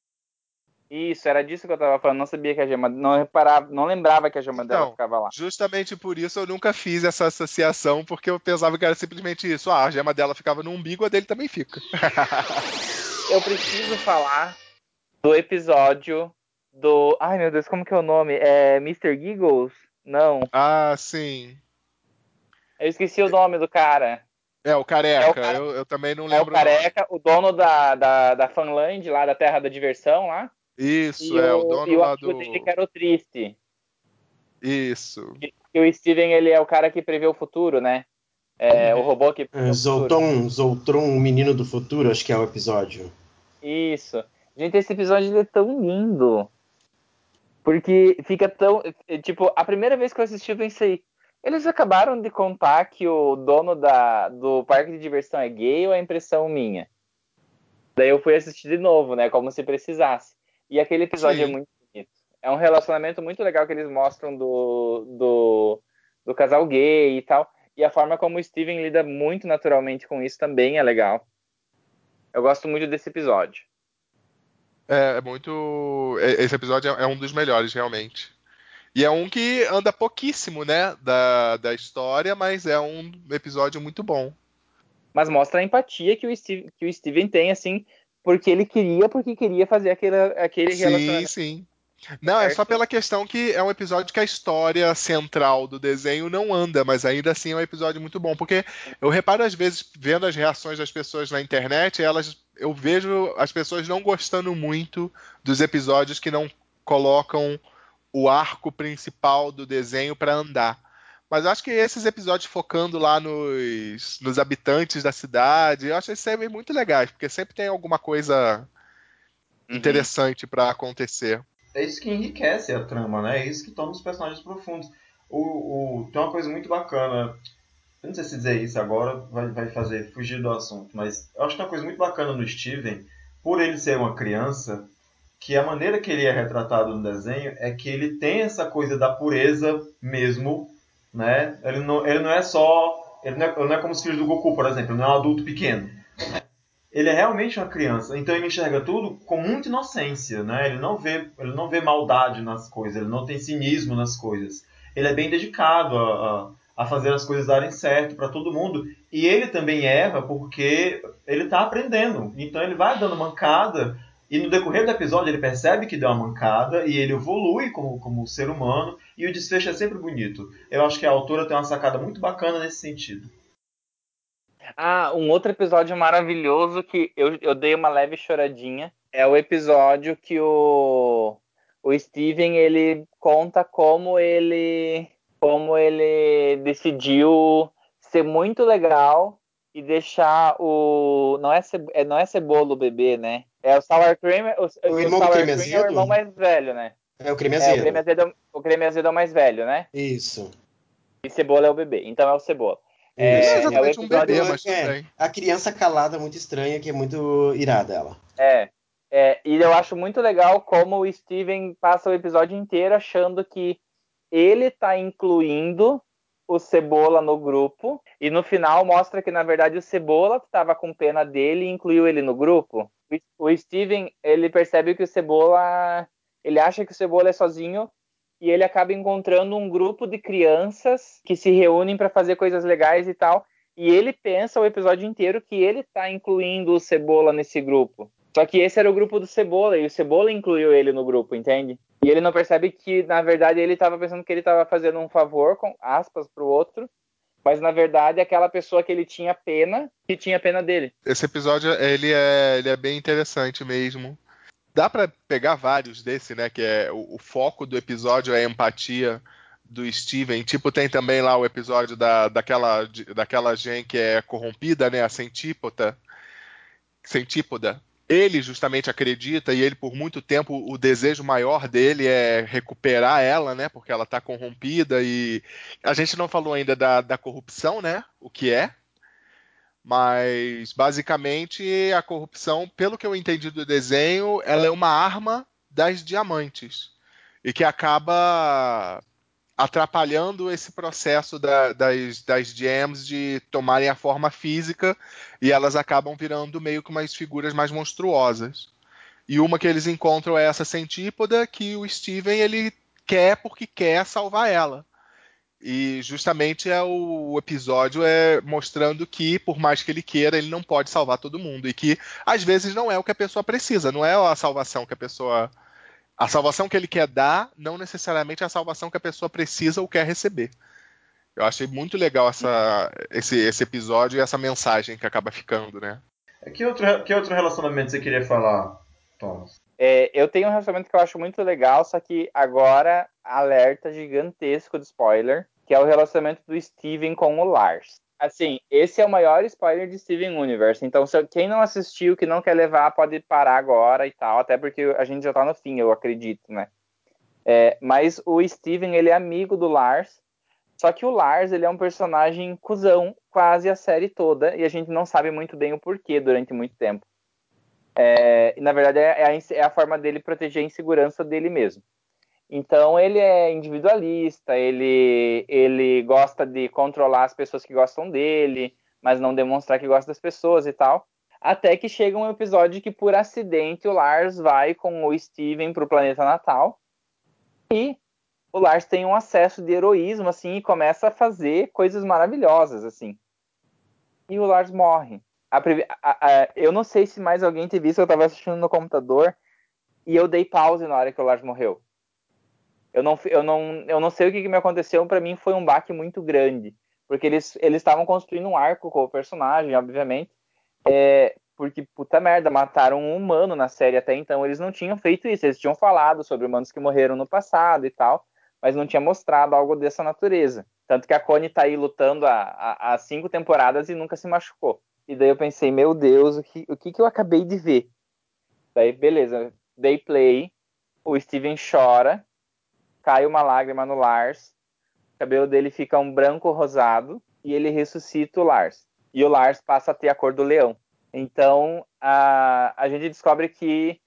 Isso, era disso que eu tava falando. Não sabia que a gema. Não reparava, não lembrava que a gema dela Então, ficava lá. Justamente por isso eu nunca fiz essa associação, porque eu pensava que era simplesmente isso. Ah, a gema dela ficava no umbigo, a dele também fica. <laughs> Eu preciso falar do episódio do. Ai meu Deus, como que é o nome? É Mr. Giggles? Não. ah, sim. Eu esqueci o nome do cara. É, o careca. É o cara- eu, eu também não É o lembro. o nome. careca, o dono da, da, da Fanland, lá da Terra da Diversão, lá. Isso, e é, o, o dono e o lá amigo do. dele que era o Triste. Isso. E o Steven, ele é o cara que prevê o futuro, né? É, Uhum. o robô que prevê É, o futuro. Zoltron, Zoltron, o menino do futuro, acho que é o episódio. Isso. Gente, esse episódio ele é tão lindo. Porque fica tão. é, Tipo, a primeira vez que eu assisti, eu pensei. Eles acabaram de contar que o dono da, do parque de diversão é gay ou é impressão minha? Daí eu fui assistir de novo, né? Como se precisasse. E aquele episódio Sim. é muito bonito. É um relacionamento muito legal que eles mostram do, do, do casal gay e tal. E a forma como o Steven lida muito naturalmente com isso também é legal. Eu gosto muito desse episódio. É, é muito. é- Esse episódio é é um dos melhores, realmente. E é um que anda pouquíssimo, né, da, da história, mas é um episódio muito bom. mas mostra a empatia que o, Steve, que o Steven tem, assim, porque ele queria, porque queria fazer aquele, aquele Sim, relacionamento. sim. Não, é só Certo. pela questão que é um episódio que a história central do desenho não anda, mas ainda assim é um episódio muito bom, porque eu reparo às vezes vendo as reações das pessoas na internet, elas eu vejo as pessoas não gostando muito dos episódios que não colocam o arco principal do desenho para andar. Mas eu acho que esses episódios focando lá nos, nos habitantes da cidade, eu acho eles sempre muito legais, porque sempre tem alguma coisa Uhum. interessante para acontecer. É isso que enriquece a trama, né? É isso que torna os personagens profundos. O, o- tem uma coisa muito bacana. Eu não sei se dizer isso agora vai, vai fazer fugir do assunto, mas eu acho que tem uma coisa muito bacana no Steven, por ele ser uma criança, que a maneira que ele é retratado no desenho é que ele tem essa coisa da pureza mesmo, né? Ele não, ele não é só. Ele não é, ele não é como os filhos do Goku, por exemplo, ele não é um adulto pequeno. Ele é realmente uma criança, então ele enxerga tudo com muita inocência, né? Ele não vê, ele não vê maldade nas coisas, ele não tem cinismo nas coisas. Ele é bem dedicado a, a, a fazer as coisas darem certo para todo mundo. E ele também erra porque ele está aprendendo. Então ele vai dando mancada e no decorrer do episódio ele percebe que deu uma mancada e ele evolui como, como ser humano e o desfecho é sempre bonito. Eu acho que a autora tem uma sacada muito bacana nesse sentido. Ah, um outro episódio maravilhoso que eu, eu dei uma leve choradinha é o episódio que o, o Steven ele conta como ele como ele decidiu ser muito legal e deixar o não é ce, é- não é cebola o bebê, né? É o sour cream, o, O irmão do sour creme cream é o irmão mais velho, né? É o creme É, azedo. o creme azedo, o creme azedo é o mais velho, né? Isso. E cebola é o bebê. Então é o cebola. É, é Isso. é o exatamente um episódio- bebê, É, mas bem. a criança calada muito estranha, que é muito irada ela. É, é, e eu acho muito legal como o Steven passa o episódio inteiro achando que ele tá incluindo o Cebola no grupo e no final mostra que na verdade o Cebola estava com pena dele e incluiu ele no grupo. O Steven ele percebe que o Cebola ele acha que o Cebola é sozinho e ele acaba encontrando um grupo de crianças que se reúnem para fazer coisas legais e tal. E ele pensa o episódio inteiro que ele tá incluindo o Cebola nesse grupo. Só que esse era o grupo do Cebola e o Cebola incluiu ele no grupo, entende? E ele não percebe que, na verdade, ele estava pensando que ele estava fazendo um favor, com aspas, pro outro, mas na verdade aquela pessoa que ele tinha pena, que tinha pena dele. Esse episódio ele é, ele é bem interessante mesmo. Dá pra pegar vários desse, né? Que é o, o foco do episódio é a empatia do Steven. Tipo, tem também lá o episódio da, daquela, daquela gente que é corrompida, né? A centípoda. Centípoda. Ele justamente acredita e ele por muito tempo o desejo maior dele é recuperar ela, né? Porque ela tá corrompida e a gente não falou ainda da, da corrupção, né? O que é? Mas basicamente a corrupção, pelo que eu entendi do desenho, ela é uma arma das diamantes e que acaba atrapalhando esse processo da- das, das gems de tomarem a forma física e elas acabam virando meio que umas figuras mais monstruosas. E uma que eles encontram é essa centípoda que o Steven ele quer porque quer salvar ela. E justamente é o, o episódio é mostrando que, por mais que ele queira, ele não pode salvar todo mundo. E que às vezes não é o que a pessoa precisa, não é a salvação que a pessoa. A salvação que ele quer dar não necessariamente é a salvação que a pessoa precisa ou quer receber. Eu achei muito legal essa, esse, esse episódio e essa mensagem que acaba ficando, né? Que outro, que outro relacionamento você queria falar, Thomas? É, eu tenho um relacionamento que eu acho muito legal, só que agora alerta gigantesco de spoiler, que é o relacionamento do Steven com o Lars. Assim, esse é o maior spoiler de Steven Universe. Então, se quem não assistiu, que não quer levar, pode parar agora e tal, até porque a gente já tá no fim, eu acredito, né? É, mas o Steven, ele é amigo do Lars, só que o Lars, ele é um personagem cuzão quase a série toda, e a gente não sabe muito bem o porquê durante muito tempo. É, na verdade é a, é a forma dele proteger a insegurança dele mesmo. Então ele é individualista, ele, ele gosta de controlar as pessoas que gostam dele, mas não demonstrar que gosta das pessoas e tal. Até que chega um episódio que, por acidente, o Lars vai com o Steven para o planeta Natal e o Lars tem um acesso de heroísmo assim e começa a fazer coisas maravilhosas assim. E o Lars morre. A, a, a, eu não sei se mais alguém teve visto, eu estava assistindo no computador e eu dei pause na hora que o Lars morreu. Eu não, eu não, eu não sei o que, que me aconteceu, para mim foi um baque muito grande, porque eles estavam construindo um arco com o personagem, obviamente, é, porque puta merda, mataram um humano na série até então, eles não tinham feito isso, eles tinham falado sobre humanos que morreram no passado e tal, mas não tinha mostrado algo dessa natureza. Tanto que a Connie tá aí lutando há, há, cinco temporadas e nunca se machucou. E daí eu pensei, meu Deus, o que, o que, que eu acabei de ver? Daí, beleza, dei play, o Steven chora, cai uma lágrima no Lars, o cabelo dele fica um branco rosado e ele ressuscita o Lars. E o Lars passa a ter a cor do leão. Então a, a gente descobre que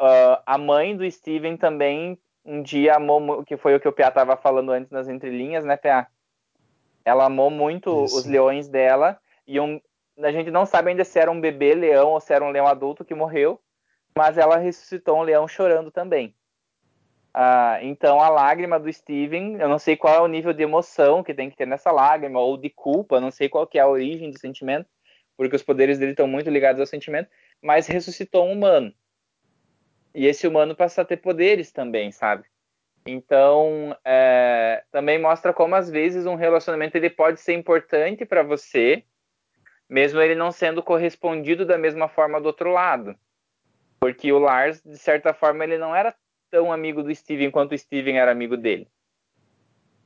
uh, a mãe do Steven também um dia amou, que foi o que o Pia estava falando antes nas entrelinhas, né, Pia? Ela amou muito Isso. os leões dela e um, a gente não sabe ainda se era um bebê leão ou se era um leão adulto que morreu, mas ela ressuscitou um leão chorando também. Ah, então a lágrima do Steven, eu não sei qual é o nível de emoção que tem que ter nessa lágrima, ou de culpa, não sei qual que é a origem do sentimento, porque os poderes dele estão muito ligados ao sentimento, mas ressuscitou um humano. E esse humano passa a ter poderes também, sabe? Então, é, também mostra como às vezes um relacionamento ele pode ser importante para você, mesmo ele não sendo correspondido da mesma forma do outro lado. Porque o Lars, de certa forma, ele não era tão amigo do Steven quanto o Steven era amigo dele.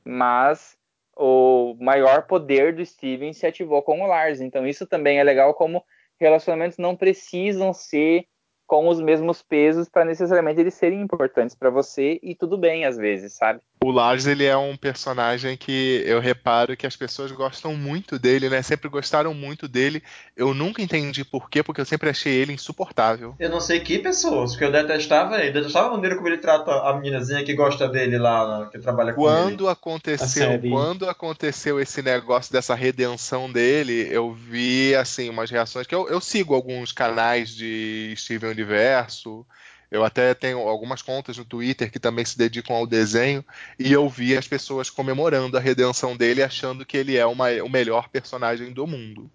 Mas o maior poder do Steven se ativou com o Lars. Então isso também é legal como relacionamentos não precisam ser com os mesmos pesos para necessariamente eles serem importantes para você e tudo bem às vezes, sabe? O Lars, ele é um personagem que eu reparo que as pessoas gostam muito dele, né? Sempre gostaram muito dele. Eu nunca entendi por quê, porque eu sempre achei ele insuportável. Eu não sei que pessoas, porque eu detestava ele. Detestava a maneira como ele trata a meninazinha que gosta dele lá, que trabalha com Quando ele. aconteceu, série. quando aconteceu esse negócio dessa redenção dele, eu vi assim umas reações que eu, eu sigo alguns canais de Steven Universo. Eu até tenho algumas contas no Twitter que também se dedicam ao desenho e eu vi as pessoas comemorando a redenção dele, achando que ele é uma- o melhor personagem do mundo.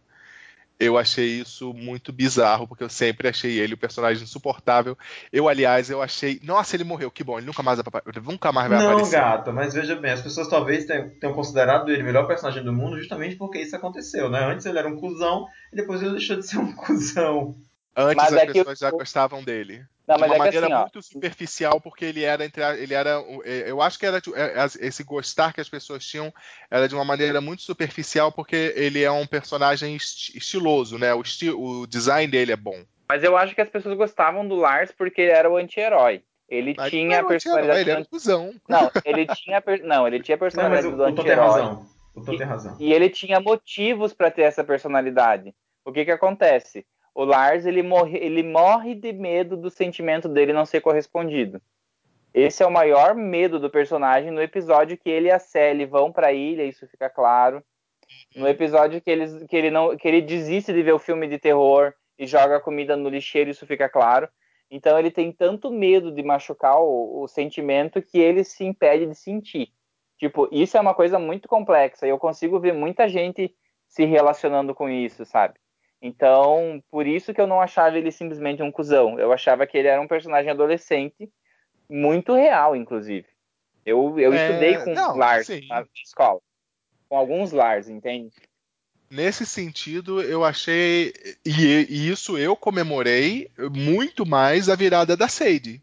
Eu achei isso muito bizarro, porque eu sempre achei ele o personagem insuportável. Eu, aliás, eu achei, nossa, ele morreu, que bom, ele nunca mais, nunca mais vai Não, aparecer. gata, mas veja bem, as pessoas talvez tenham, tenham considerado ele o melhor personagem do mundo justamente porque isso aconteceu, né? Antes ele era um cuzão e depois ele deixou de ser um <laughs> cuzão. Antes Mas as é que pessoas já gostavam dele. Não, de mas uma é maneira assim, ó, muito superficial, porque ele era entre a- ele era é, eu acho que era é, esse gostar que as pessoas tinham era de uma maneira muito superficial, porque ele é um personagem esti- estiloso, né? O, esti- o design dele é bom. Mas eu acho que as pessoas gostavam do Lars porque ele era o anti-herói. Ele Mas tinha não a um personalidade. ele era um cuzão. Não, ele tinha a per- não, ele tinha a Não, mas personalidade o, do o Tom tem anti-herói. razão. O Tom tem razão. E ele tinha motivos para ter essa personalidade. O que que acontece? O Lars ele morre, ele morre de medo do sentimento dele não ser correspondido. Esse é o maior medo do personagem no episódio que ele e a Sally vão para a ilha, isso fica claro. No episódio que, eles, que, ele não, que ele desiste de ver o filme de terror e joga a comida no lixeiro, isso fica claro. Então ele tem tanto medo de machucar o, o sentimento que ele se impede de sentir. Tipo, isso é uma coisa muito complexa e eu consigo ver muita gente se relacionando com isso, sabe? Então, por isso que eu não achava ele simplesmente um cuzão. Eu achava que ele era um personagem adolescente, muito real, inclusive. Eu, eu É, estudei com não, Lars sim. na escola. Com alguns Lars, entende? Nesse sentido, eu achei. E, e isso eu comemorei muito mais a virada da Sadie.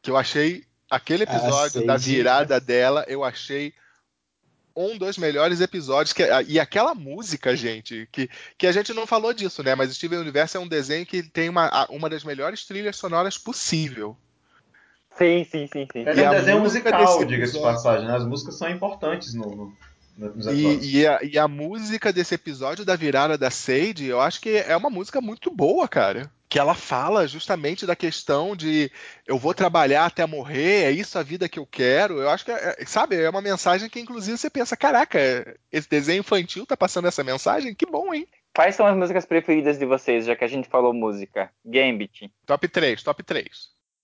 Que eu achei. Aquele episódio da Sadie- virada dela, eu achei um dos melhores episódios. Que, e aquela música, gente, que, que a gente não falou disso, né? Mas Steven Universo é um desenho que tem uma, uma das melhores trilhas sonoras possível. Sim, sim, sim, sim. E é um a desenho música musical, desse diga-se de passagem, né? As músicas são importantes no. E, e, a, e a música desse episódio da virada da Sadie, eu acho que é uma música muito boa, cara. Que ela fala justamente da questão de eu vou trabalhar até morrer, é isso a vida que eu quero. Eu acho que, é, é- sabe, é uma mensagem que inclusive você pensa, caraca, esse desenho infantil tá passando essa mensagem? Que bom, hein? Quais são as músicas preferidas de vocês, já que a gente falou música? Gambit. Top 3, top 3.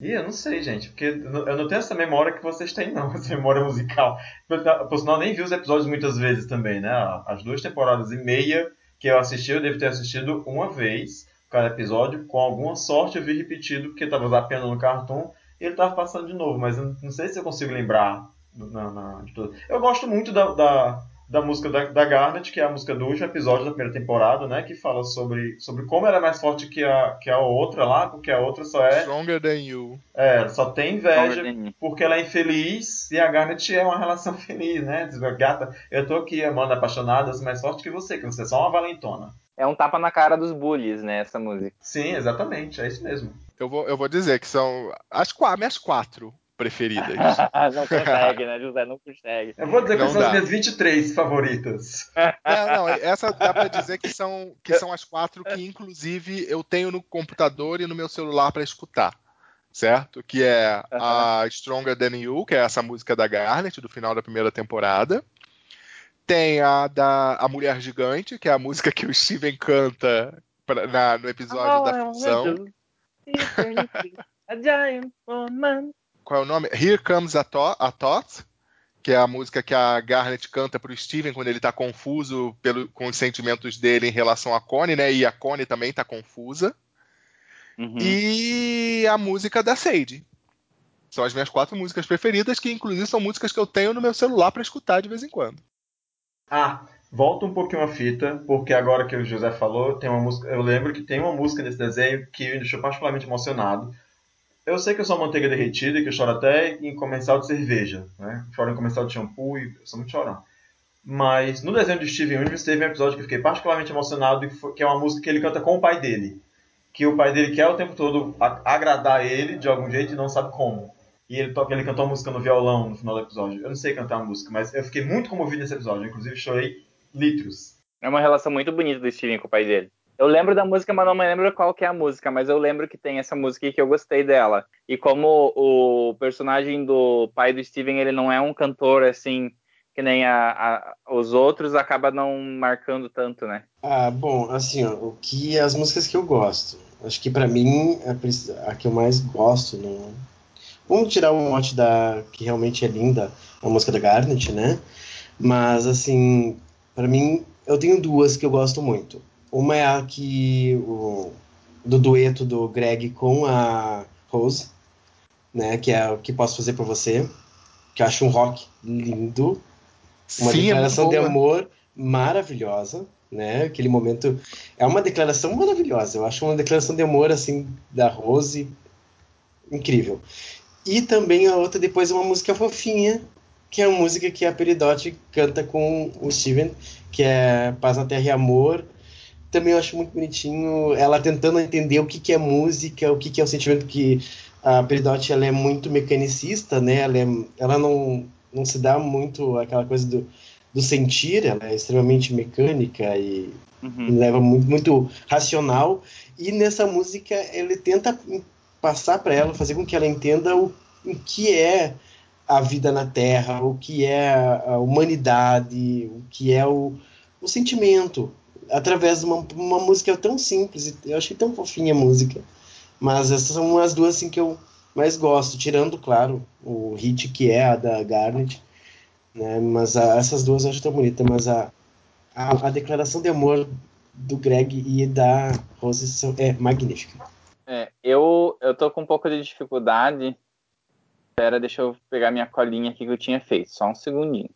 Ih, eu não sei, gente, porque eu não tenho essa memória que vocês têm, não, <laughs> essa memória musical. Por, sinal, nem vi os episódios muitas vezes também, né? As duas temporadas e meia que eu assisti, eu devo ter assistido uma vez cada episódio. Com alguma sorte eu vi repetido, porque tava zapeando no Cartoon e ele tava passando de novo, mas eu não sei se eu consigo lembrar na, na- de tudo. Eu gosto muito da, da, da música da, da Garnet, que é a música do último episódio da primeira temporada, né? Que fala sobre, sobre como ela é mais forte que a, que a outra lá, porque a outra só é Stronger Than You. é, só tem inveja porque ela é infeliz e a Garnet é uma relação <laughs> feliz, né? Diz, Gata, eu tô aqui amando apaixonada, sou mais forte que você, que você é só uma valentona. É um tapa na cara dos bullies, né, essa música. Sim, exatamente, é isso mesmo. Eu vou, eu vou dizer que são as quatro, minhas quatro preferidas. <laughs> não consegue, né, José? Não consegue. Eu vou dizer que Não são dá. as minhas 23 favoritas. Não, não, essa dá pra dizer que são, que são as quatro que, inclusive, eu tenho no computador e no meu celular pra escutar. Certo? Que é a Stronger Than You, que é essa música da Garnet, do final da primeira temporada. Tem a da a Mulher Gigante, que é a música que o Steven canta pra- na- no episódio da fusão. A giant woman. Qual é o nome? Here Comes a, Thought, a Thought, que é a música que a Garnet canta pro Steven quando ele tá confuso pelo, com os sentimentos dele em relação a Connie, né? E a Connie também tá confusa. Uhum. E a música da Sadie. São as minhas quatro músicas preferidas, que inclusive são músicas que eu tenho no meu celular pra escutar de vez em quando. Ah, volta um pouquinho a fita, porque agora que o José falou, tem uma música, eu lembro que tem uma música nesse desenho que me deixou particularmente emocionado. Eu sei que eu sou manteiga derretida e que eu choro até em comercial de cerveja, né? Choro em comercial de shampoo e eu sou muito chorão. Mas no desenho de Steven Universe teve um episódio que eu fiquei particularmente emocionado, que é uma música que ele canta com o pai dele. Que o pai dele quer o tempo todo agradar ele de algum jeito e não sabe como. E ele, toca, ele cantou uma música no violão no final do episódio. Eu não sei cantar a música, mas eu fiquei muito comovido nesse episódio. Inclusive chorei litros. É uma relação muito bonita do Steven com o pai dele. Eu lembro da música, mas não me lembro qual que é a música, mas eu lembro que tem essa música e que eu gostei dela. E como o personagem do pai do Steven, ele não é um cantor assim que nem a, a, os outros, acaba não marcando tanto, né? Ah, bom, assim, ó, o que as músicas que eu gosto. Acho que para mim a, a, que eu mais gosto, não. Vamos tirar um monte da que realmente é linda, a música da Garnet, né? Mas assim, para mim eu tenho duas que eu gosto muito. Uma é a que o do dueto do Greg com a Rose, né? Que é o que posso fazer por você, que eu acho um rock lindo uma Sim, é declaração muito de amor maravilhosa, né? Aquele momento é uma declaração maravilhosa. Eu acho uma declaração de amor assim da Rose incrível. E também a outra depois é uma música fofinha, que é a música que a Peridot canta com o Steven, que é Paz na Terra e Amor. Também eu acho muito bonitinho ela tentando entender o que, que é música, o que, que é o sentimento que a Peridot ela é muito mecanicista, né? Ela, é, ela não, não se dá muito aquela coisa do, do sentir, ela é extremamente mecânica e Uhum. leva muito, muito racional. E nessa música ele tenta passar para ela, fazer com que ela entenda o, o que é a vida na Terra, o que é a humanidade, o que é o, o sentimento, através de uma, uma música tão simples. Eu achei tão fofinha a música. Mas essas são as duas assim, que eu mais gosto, tirando, claro, o hit que é a da Garnet. Né? Mas a- essas duas eu acho tão bonitas. Mas a, a, a declaração de amor do Greg e da Rose são, é magnífica. É, eu, eu tô com um pouco de dificuldade. Espera, deixa eu pegar minha colinha aqui que eu tinha feito. Só um segundinho.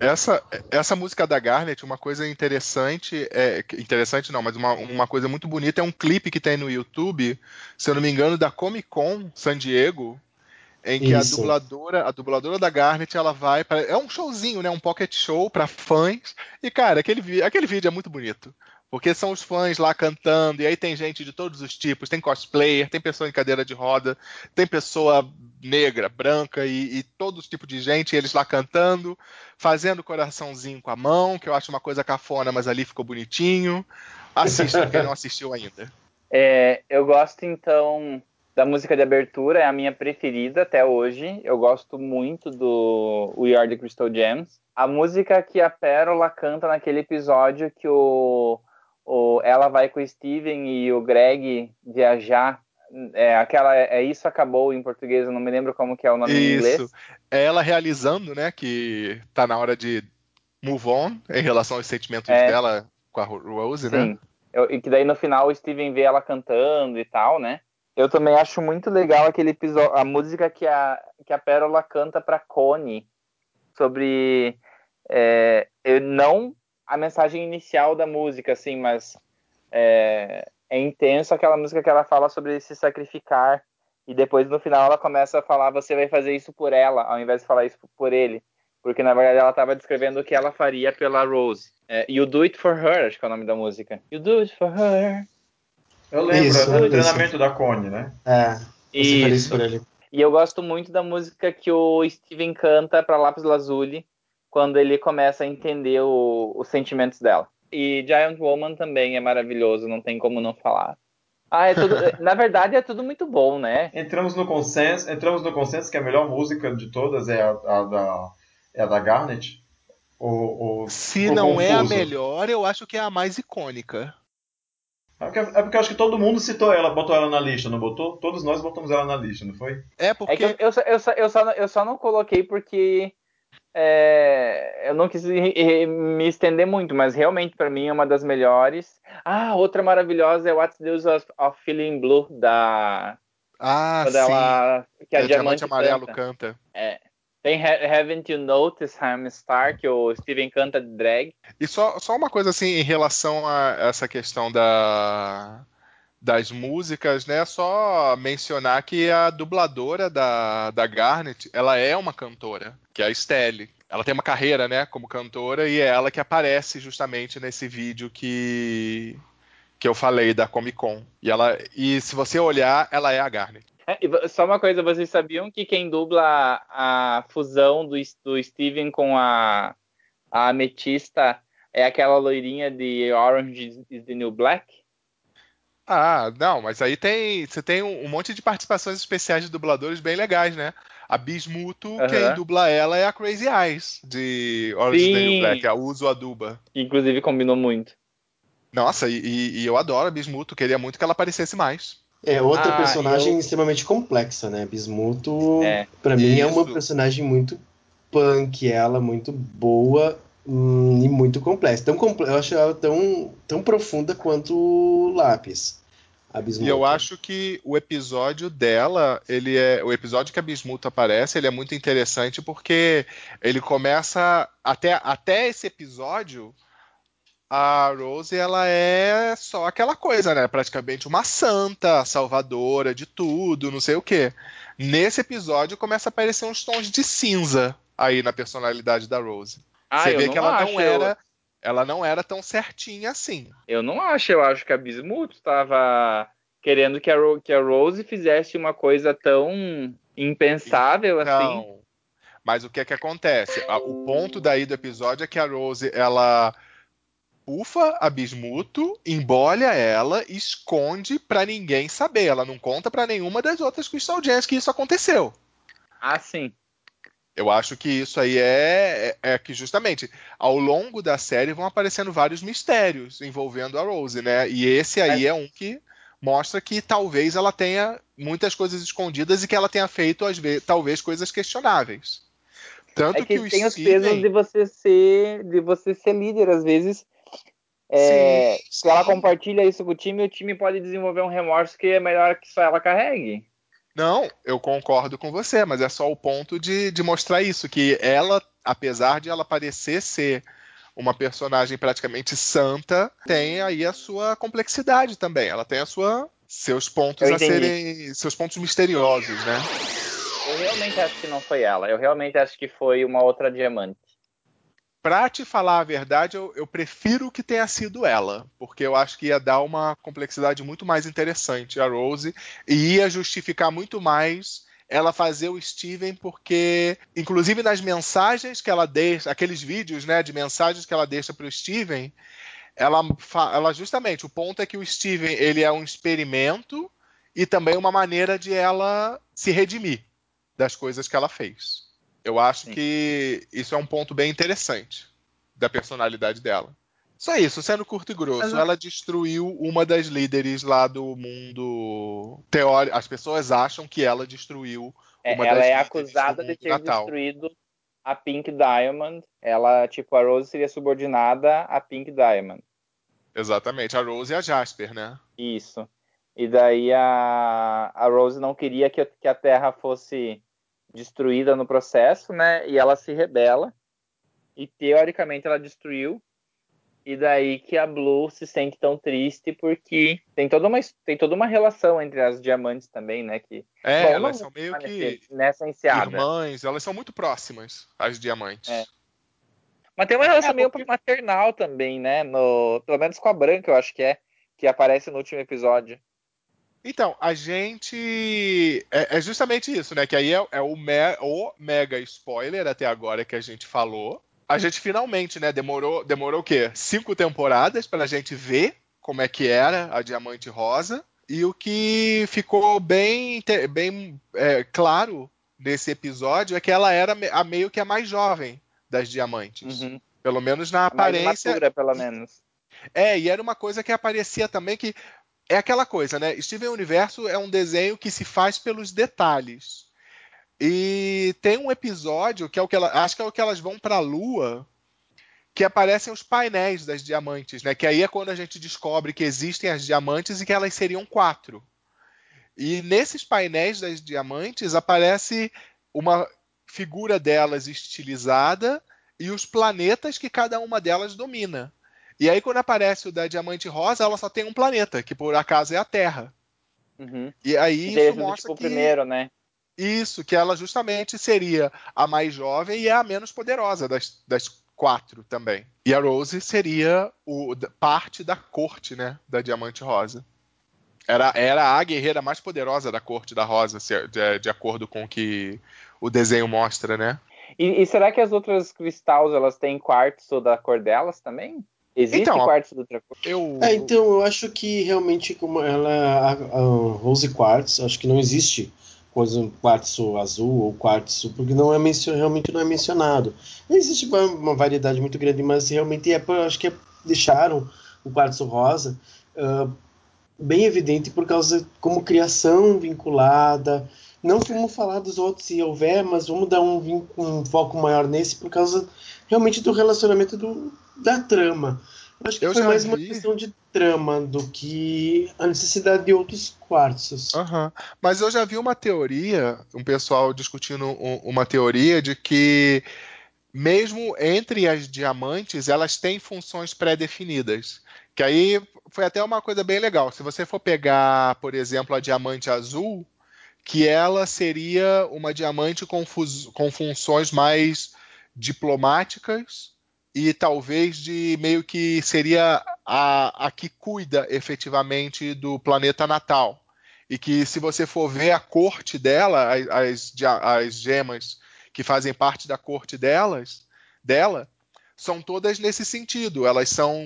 Essa, essa música da Garnet, uma coisa interessante, é, interessante não, mas uma, uma coisa muito bonita é um clipe que tem no YouTube, se eu não me engano, da Comic Con San Diego, em que a Isso. dubladora, a dubladora da Garnet, ela vai para é um showzinho, né, um pocket show para fãs. E cara, aquele aquele vídeo é muito bonito. Porque são os fãs lá cantando, e aí tem gente de todos os tipos, tem cosplayer, tem pessoa em cadeira de roda, tem pessoa negra, branca e, e todo tipo de gente, eles lá cantando, fazendo coraçãozinho com a mão, que eu acho uma coisa cafona, mas ali ficou bonitinho. Assista quem não assistiu ainda. <laughs> É, eu gosto então da música de abertura, é a minha preferida até hoje. Eu gosto muito do We Are the Crystal Gems. A música que a Pérola canta naquele episódio que o, o ela vai com o Steven e o Greg viajar. É, aquela é isso acabou em português, eu não me lembro como que é o nome em inglês. Isso. É ela realizando, né, que tá na hora de move on em relação aos sentimentos É. dela com a Rose, né? Sim. Eu- e que daí no final o Steven vê ela cantando e tal, né? Eu também acho muito legal aquele episódio, a música que a, que a Pérola canta pra Connie sobre é, eu não a mensagem inicial da música, assim, mas é, é intenso aquela música que ela fala sobre se sacrificar e depois no final ela começa a falar você vai fazer isso por ela, ao invés de falar isso por ele, porque na verdade ela estava descrevendo o que ela faria pela Rose. É, you do it for her, acho que é o nome da música. You do it for her. Eu lembro, Isso, é do isso. treinamento da Cone, né? É, isso Isso. por ele. E eu gosto muito da música que o Steven canta para Lápis Lazuli quando ele começa a entender o- os sentimentos dela. E Giant Woman também é maravilhoso, não tem como não falar. Ah, é tudo, <laughs> na verdade é tudo muito bom, né? Entramos no consenso, entramos no consenso que a melhor música de todas é a, a da, é a da Garnet. Ou, ou Se não é a confuso? melhor, eu acho que é a mais icônica. É porque, é porque eu acho que todo mundo citou ela, botou ela na lista, não botou? Todos nós botamos ela na lista, não foi? É porque É que eu, eu, só, eu, só, eu, só, eu só não coloquei porque é, eu não quis me estender muito, mas realmente para mim é uma das melhores. Ah, outra maravilhosa é What's the Use of, of Feeling Blue, da, ah, quando sim, ela, que a é, Diamante Diamante Amarelo canta. canta. É. Tem Ha- Haven't You Noticed I'm a Star, que o Steven canta de drag. E só, só uma coisa assim em relação a essa questão da, das músicas, né? Só mencionar que a dubladora da, da Garnet, ela é uma cantora, que é a Stelle. Ela tem uma carreira, né, como cantora e é ela que aparece justamente nesse vídeo que que eu falei da Comic Con. E ela e se você olhar, ela é a Garnet. É, só uma coisa, vocês sabiam que quem dubla a, a fusão do, do Steven com a, a ametista é aquela loirinha de Orange is the New Black? Ah, não, mas aí tem você tem um, um monte de participações especiais de dubladores bem legais, né? A Bismuto, Aham. quem dubla ela é a Crazy Eyes, de Orange is the New Sim. Black, a Uso Aduba. Inclusive combinou muito. Nossa, e, e- e eu adoro a Bismuto, queria muito que ela aparecesse mais. É outra Ah, personagem eu- extremamente complexa, né? Bismuto, É. pra mim, é uma Isso. personagem muito punk, ela muito boa hum, e muito complexa. Tão comple- Eu acho ela tão, tão profunda quanto o Lápis. E eu acho que o episódio dela, ele é. O episódio que a Bismuto aparece, ele é muito interessante porque ele começa. Até, até esse episódio, a Rose, ela é só aquela coisa, né? Praticamente uma santa, salvadora de tudo, não sei o quê. Nesse episódio começa a aparecer uns tons de cinza aí na personalidade da Rose. Ah, Você eu vê que ela acho. não era. Ela não era tão certinha assim. Eu não acho, eu acho que a Bismuth estava querendo que a, Ro- que a Rose fizesse uma coisa tão impensável assim. Não. Mas o que é que acontece? O ponto daí do episódio é que a Rose, ela ufa a Bismuto, embolha ela, esconde pra ninguém saber. Ela não conta pra nenhuma das outras Crystal Gems que isso aconteceu. Ah, sim. Eu acho que isso aí é, é, é que justamente ao longo da série vão aparecendo vários mistérios envolvendo a Rose, né? E esse aí é um que mostra que talvez ela tenha muitas coisas escondidas e que ela tenha feito às vezes, talvez coisas questionáveis. Tanto É que, o tem os Steven- pesos de você ser de você ser líder às vezes. É, Sim, se ela sim. compartilha isso com o time, o time pode desenvolver um remorso que é melhor que só ela carregue. Não, eu concordo com você, mas é só o ponto de, de mostrar isso, que ela, apesar de ela parecer ser uma personagem praticamente santa, tem aí a sua complexidade também. Ela tem a sua seus pontos a serem seus pontos misteriosos, né? Eu realmente acho que não foi ela. Eu realmente acho que foi uma outra diamante. Pra te falar a verdade, eu, eu prefiro que tenha sido ela, porque eu acho que ia dar uma complexidade muito mais interessante a Rose e ia justificar muito mais ela fazer o Steven, porque, inclusive nas mensagens que ela deixa, aqueles vídeos né, de mensagens que ela deixa para o Steven, ela, ela justamente, o ponto é que o Steven ele é um experimento e também uma maneira de ela se redimir das coisas que ela fez. Eu acho Sim. que isso é um ponto bem interessante da personalidade dela. Só isso, sendo curto e grosso, Mas- ela destruiu uma das líderes lá do mundo teórico. As pessoas acham que ela destruiu É, uma ela das é acusada de ter natal. destruído a Pink Diamond. Ela, tipo, a Rose seria subordinada à Pink Diamond. Exatamente, a Rose e a Jasper, né? Isso. E daí a, a Rose não queria que, que a Terra fosse destruída no processo, né? E ela se rebela. E teoricamente ela destruiu. E daí que a Blue se sente tão triste porque tem toda uma, tem toda uma relação entre as diamantes também, né? Que, É, Bom, elas são meio que nessa enseada. irmãs, elas são muito próximas, as diamantes. É. Mas tem uma relação É, meio porque- maternal também, né? No, pelo menos com a Branca, eu acho que é. Que aparece no último episódio. Então, a gente. É, é justamente isso, né? Que aí é, é o, me- o mega spoiler até agora que a gente falou. A gente finalmente, né? Demorou, demorou o quê? Cinco temporadas pra gente ver como é que era a Diamante Rosa. E o que ficou bem, bem é, claro nesse episódio é que ela era a meio que a mais jovem das diamantes. Uhum. Pelo menos na A mais aparência. matura, pelo menos. É, e era uma coisa que aparecia também que é aquela coisa, né? Steven Universo é um desenho que se faz pelos detalhes. E tem um episódio que é o que ela, acho que é o que elas vão para a Lua, que aparecem os painéis das diamantes, né? Que aí é quando a gente descobre que existem as diamantes e que elas seriam quatro. E nesses painéis das diamantes aparece uma figura delas estilizada e os planetas que cada uma delas domina. E aí, quando aparece o da Diamante Rosa, ela só tem um planeta, que por acaso é a Terra. Uhum. E aí Seria isso mostra tipo, que primeiro, né? isso, que ela justamente seria a mais jovem e a menos poderosa das, das quatro também. E a Rose seria o, parte da corte, né, da Diamante Rosa. Era, era a guerreira mais poderosa da corte da Rosa, se- de, de acordo com o que o desenho mostra, né? E, e será que as outras cristais, elas têm quartzo da cor delas também? Existe Então, quartzo da outra cor? Eu, É, então eu acho que realmente como ela a, a Rose Quartz, acho que não existe coisa um quartzo azul ou quartzo, porque não é realmente não é mencionado. Existe uma, uma variedade muito grande, mas realmente é acho que é- deixaram o quartzo rosa ah, bem evidente por causa como criação vinculada. Não vamos falar dos outros se houver, mas vamos dar um, um foco maior nesse por causa realmente do relacionamento do, da trama. Eu acho que Eu foi mais uma vi. questão de trama do que a necessidade de outros quartzos. Aham. Mas eu já vi uma teoria, um pessoal discutindo um- uma teoria de que mesmo entre as diamantes, elas têm funções pré-definidas. Que aí foi até uma coisa bem legal. Se você for pegar, por exemplo, a diamante azul, que ela seria uma diamante com, com funções mais diplomáticas e talvez de meio que seria a, a que cuida efetivamente do planeta natal. E que se você for ver a corte dela, as, as, gemas que fazem parte da corte delas, dela, são todas nesse sentido. Elas são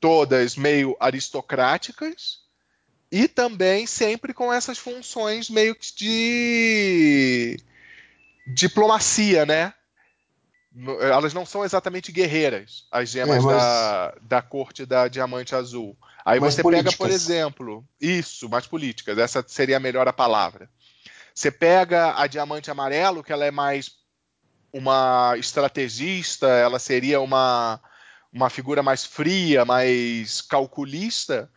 todas meio aristocráticas e também sempre com essas funções meio que de diplomacia, né? No- Elas não são exatamente guerreiras, as gemas É, mas- da, da corte da Diamante Azul. Aí Mais você pega, por políticas. exemplo, isso, mais políticas, essa seria a melhor a palavra. Você pega a Diamante Amarelo, que ela é mais uma estrategista, ela seria uma, uma figura mais fria, mais calculista.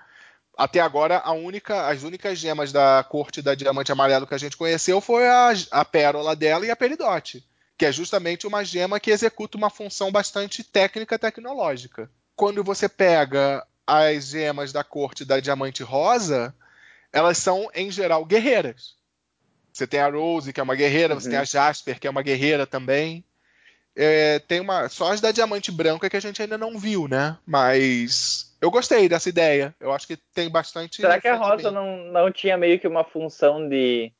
Até agora, a única, as únicas gemas da corte da Diamante Amarelo que a gente conheceu foi a, a pérola dela e a peridote, que é justamente uma gema que executa uma função bastante técnica tecnológica. Quando você pega as gemas da corte da Diamante Rosa, elas são, em geral, guerreiras. Você tem a Rose, que é uma guerreira, você Uhum. tem a Jasper, que é uma guerreira também. É, tem uma. Só as da Diamante Branca que a gente ainda não viu, né? Mas eu gostei dessa ideia. Eu acho que tem bastante. Será que a Rosa não, não tinha meio que uma função de,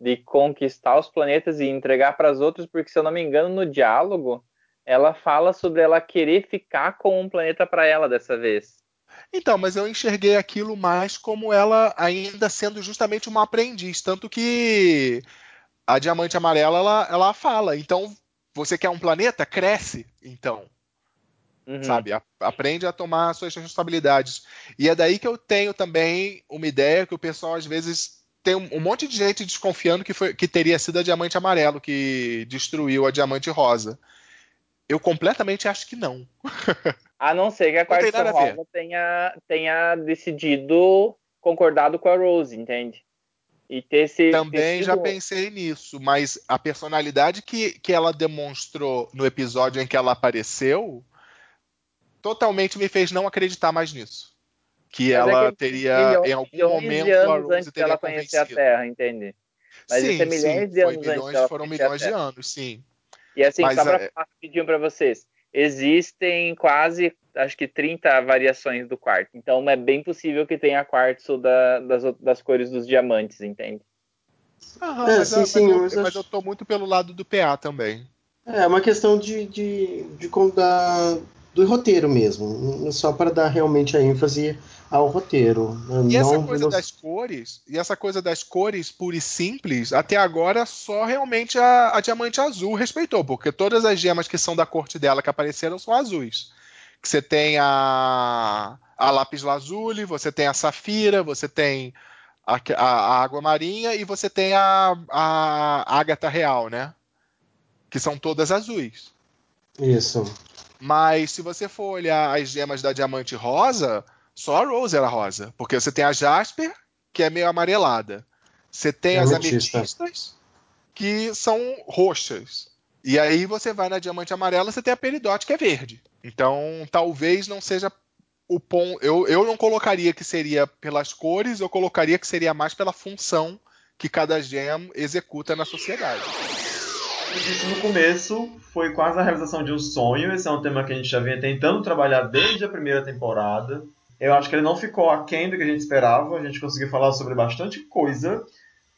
de conquistar os planetas e entregar para as outras? Porque, se eu não me engano, no diálogo, ela fala sobre ela querer ficar com um planeta para ela dessa vez. Então, mas eu enxerguei aquilo mais como ela ainda sendo justamente uma aprendiz. Tanto que a Diamante Amarela, ela, ela fala. Então, você quer um planeta? Cresce, então. Uhum. sabe? A- Aprende a tomar suas responsabilidades. E é daí que eu tenho também uma ideia que o pessoal às vezes tem um, um monte de gente desconfiando que, foi, que teria sido a Diamante Amarelo que destruiu a Diamante Rosa. Eu completamente acho que não. <laughs> A não ser que a Quartzo. Rosa tenha, tenha decidido concordado com a Rose, entende? E ter se Também ter já pensei nisso, mas a personalidade que, que ela demonstrou no episódio em que ela apareceu totalmente me fez não acreditar mais nisso. Que Mas é ela que teria, milhões- em algum momento, a Rose antes teria dela conhecer a. Terra, entende? Mas sim, isso é milhões sim, de anos antes milhões, dela foram milhões de anos, sim. E assim, Mas, só para é- rapidinho para vocês, existem quase, acho que 30 variações do quarto. Então é bem possível que tenha quartzo da- das, das cores dos diamantes, entende? Aham, É, mas, sim, eu- mas sim, eu, mas mas acho- eu tô muito pelo lado do PA também. É uma questão de, de, de, con- da- do roteiro mesmo, só para dar realmente a ênfase ao roteiro. E essa coisa não- das cores, e essa coisa das cores pura e simples, até agora só realmente a, a Diamante Azul respeitou, porque todas as gemas que são da corte dela que apareceram são azuis. Que você tem a, a Lápis Lazuli, você tem a Safira, você tem a, a- a Água Marinha e você tem a, a Ágata Real, né? Que são todas azuis. Isso. Mas se você for olhar as gemas da Diamante Rosa, só a Rose era rosa. Porque você tem a Jasper, que é meio amarelada. Você tem É as ametista. ametistas, que são roxas. E aí você vai na diamante amarela, você tem a peridote que é verde. Então, talvez não seja o ponto. Eu, eu não colocaria que seria pelas cores, eu colocaria que seria mais pela função que cada gem executa na sociedade. Eu disse no começo, foi quase a realização de um sonho. Esse é um tema que a gente já vinha tentando trabalhar desde a primeira temporada. Eu acho que ele não ficou aquém do que a gente esperava. A gente conseguiu falar sobre bastante coisa.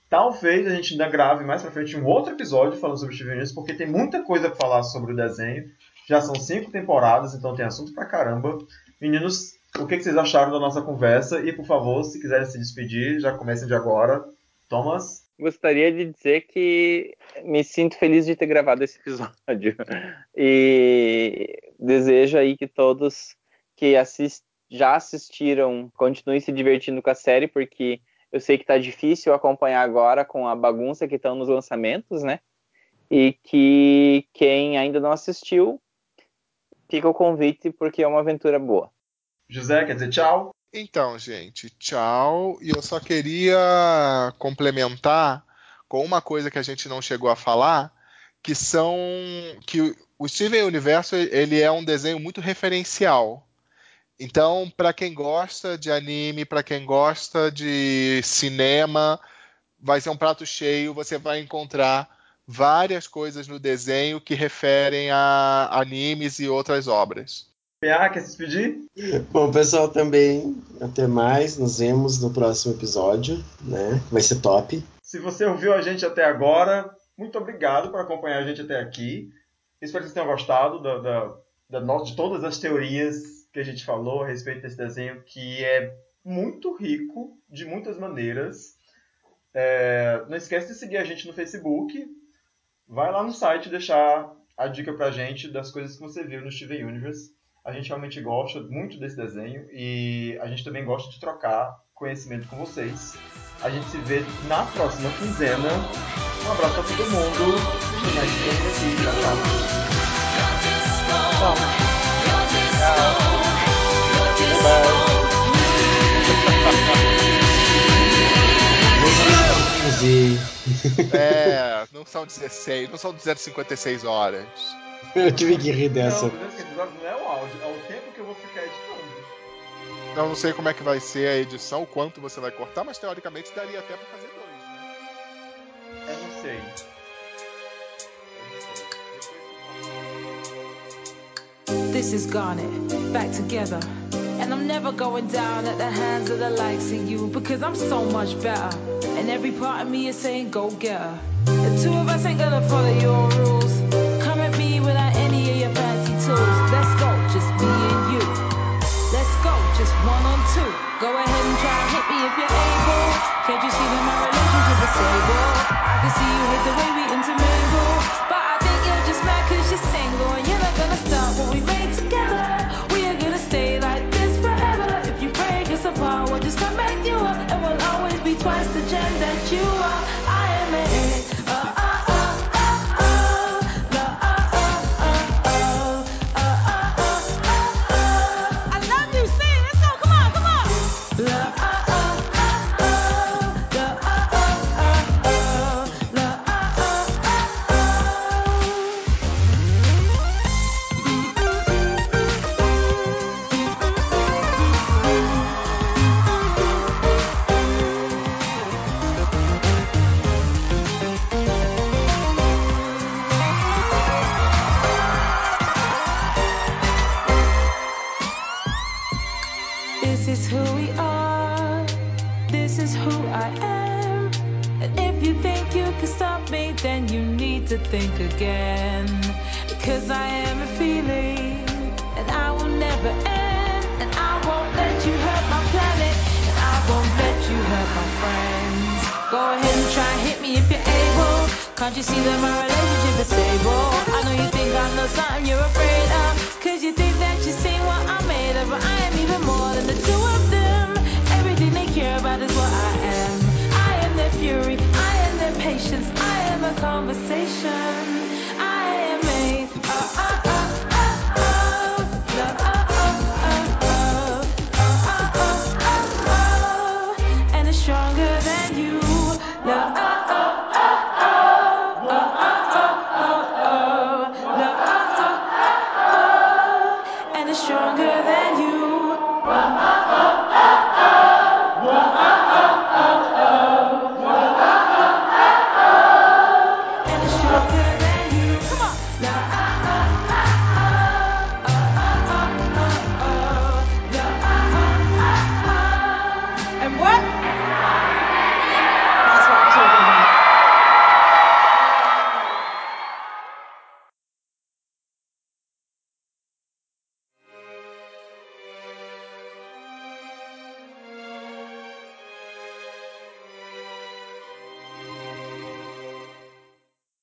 Talvez a gente ainda grave mais pra frente um outro episódio falando sobre Steven Universe, porque tem muita coisa pra falar sobre o desenho. Já são cinco temporadas, então tem assunto pra caramba. Meninos, o que vocês acharam da nossa conversa? E, por favor, se quiserem se despedir, já comecem de agora. Thomas? Gostaria de dizer que me sinto feliz de ter gravado esse episódio. <laughs> E desejo aí que todos que assis- já assistiram continuem se divertindo com a série, porque eu sei que tá difícil acompanhar agora com a bagunça que estão nos lançamentos, né? E que quem ainda não assistiu, fica o convite porque é uma aventura boa. José, quer dizer tchau? Então, gente, tchau. E eu só queria complementar com uma coisa que a gente não chegou a falar, que são que o Steven Universo ele é um desenho muito referencial. Então, para quem gosta de anime, para quem gosta de cinema, vai ser um prato cheio. Você vai encontrar várias coisas no desenho que referem a animes e outras obras. PA, quer se despedir? Bom, pessoal, também, até mais. Nos vemos no próximo episódio, né? Vai ser top. Se você ouviu a gente até agora, muito obrigado por acompanhar a gente até aqui. Espero que vocês tenham gostado da, da, da de todas as teorias que a gente falou a respeito desse desenho, que é muito rico de muitas maneiras. É, não esquece de seguir a gente no Facebook. Vai lá no site deixar a dica pra gente das coisas que você viu no Steven Universe. A gente realmente gosta muito desse desenho e a gente também gosta de trocar conhecimento com vocês. A gente se vê na próxima quinzena. Um abraço pra todo mundo. Aqui. Tchau, tchau. É, não são 16, não são 256 horas. eu tive que rir dessa. Não, esse episódio não é o áudio, é o tempo que eu vou ficar editando. Eu não sei como é que vai ser a edição, o quanto você vai cortar, mas teoricamente daria até pra fazer dois, né? Eu não sei. This is Garnet, back together. And I'm never going down at the hands of the likes of you because I'm so much better. And every part of me is saying, go get her. The two of us ain't gonna follow your rules. Come at me without any of your fancy tools. Let's go, just me and you. Let's go, just one on two. Go ahead and try and hit me if you're able. Can't you see that my relationship is stable? I can see you hate the way we intermingle. But I think you're just mad cause you're single. And you're not gonna stop what we made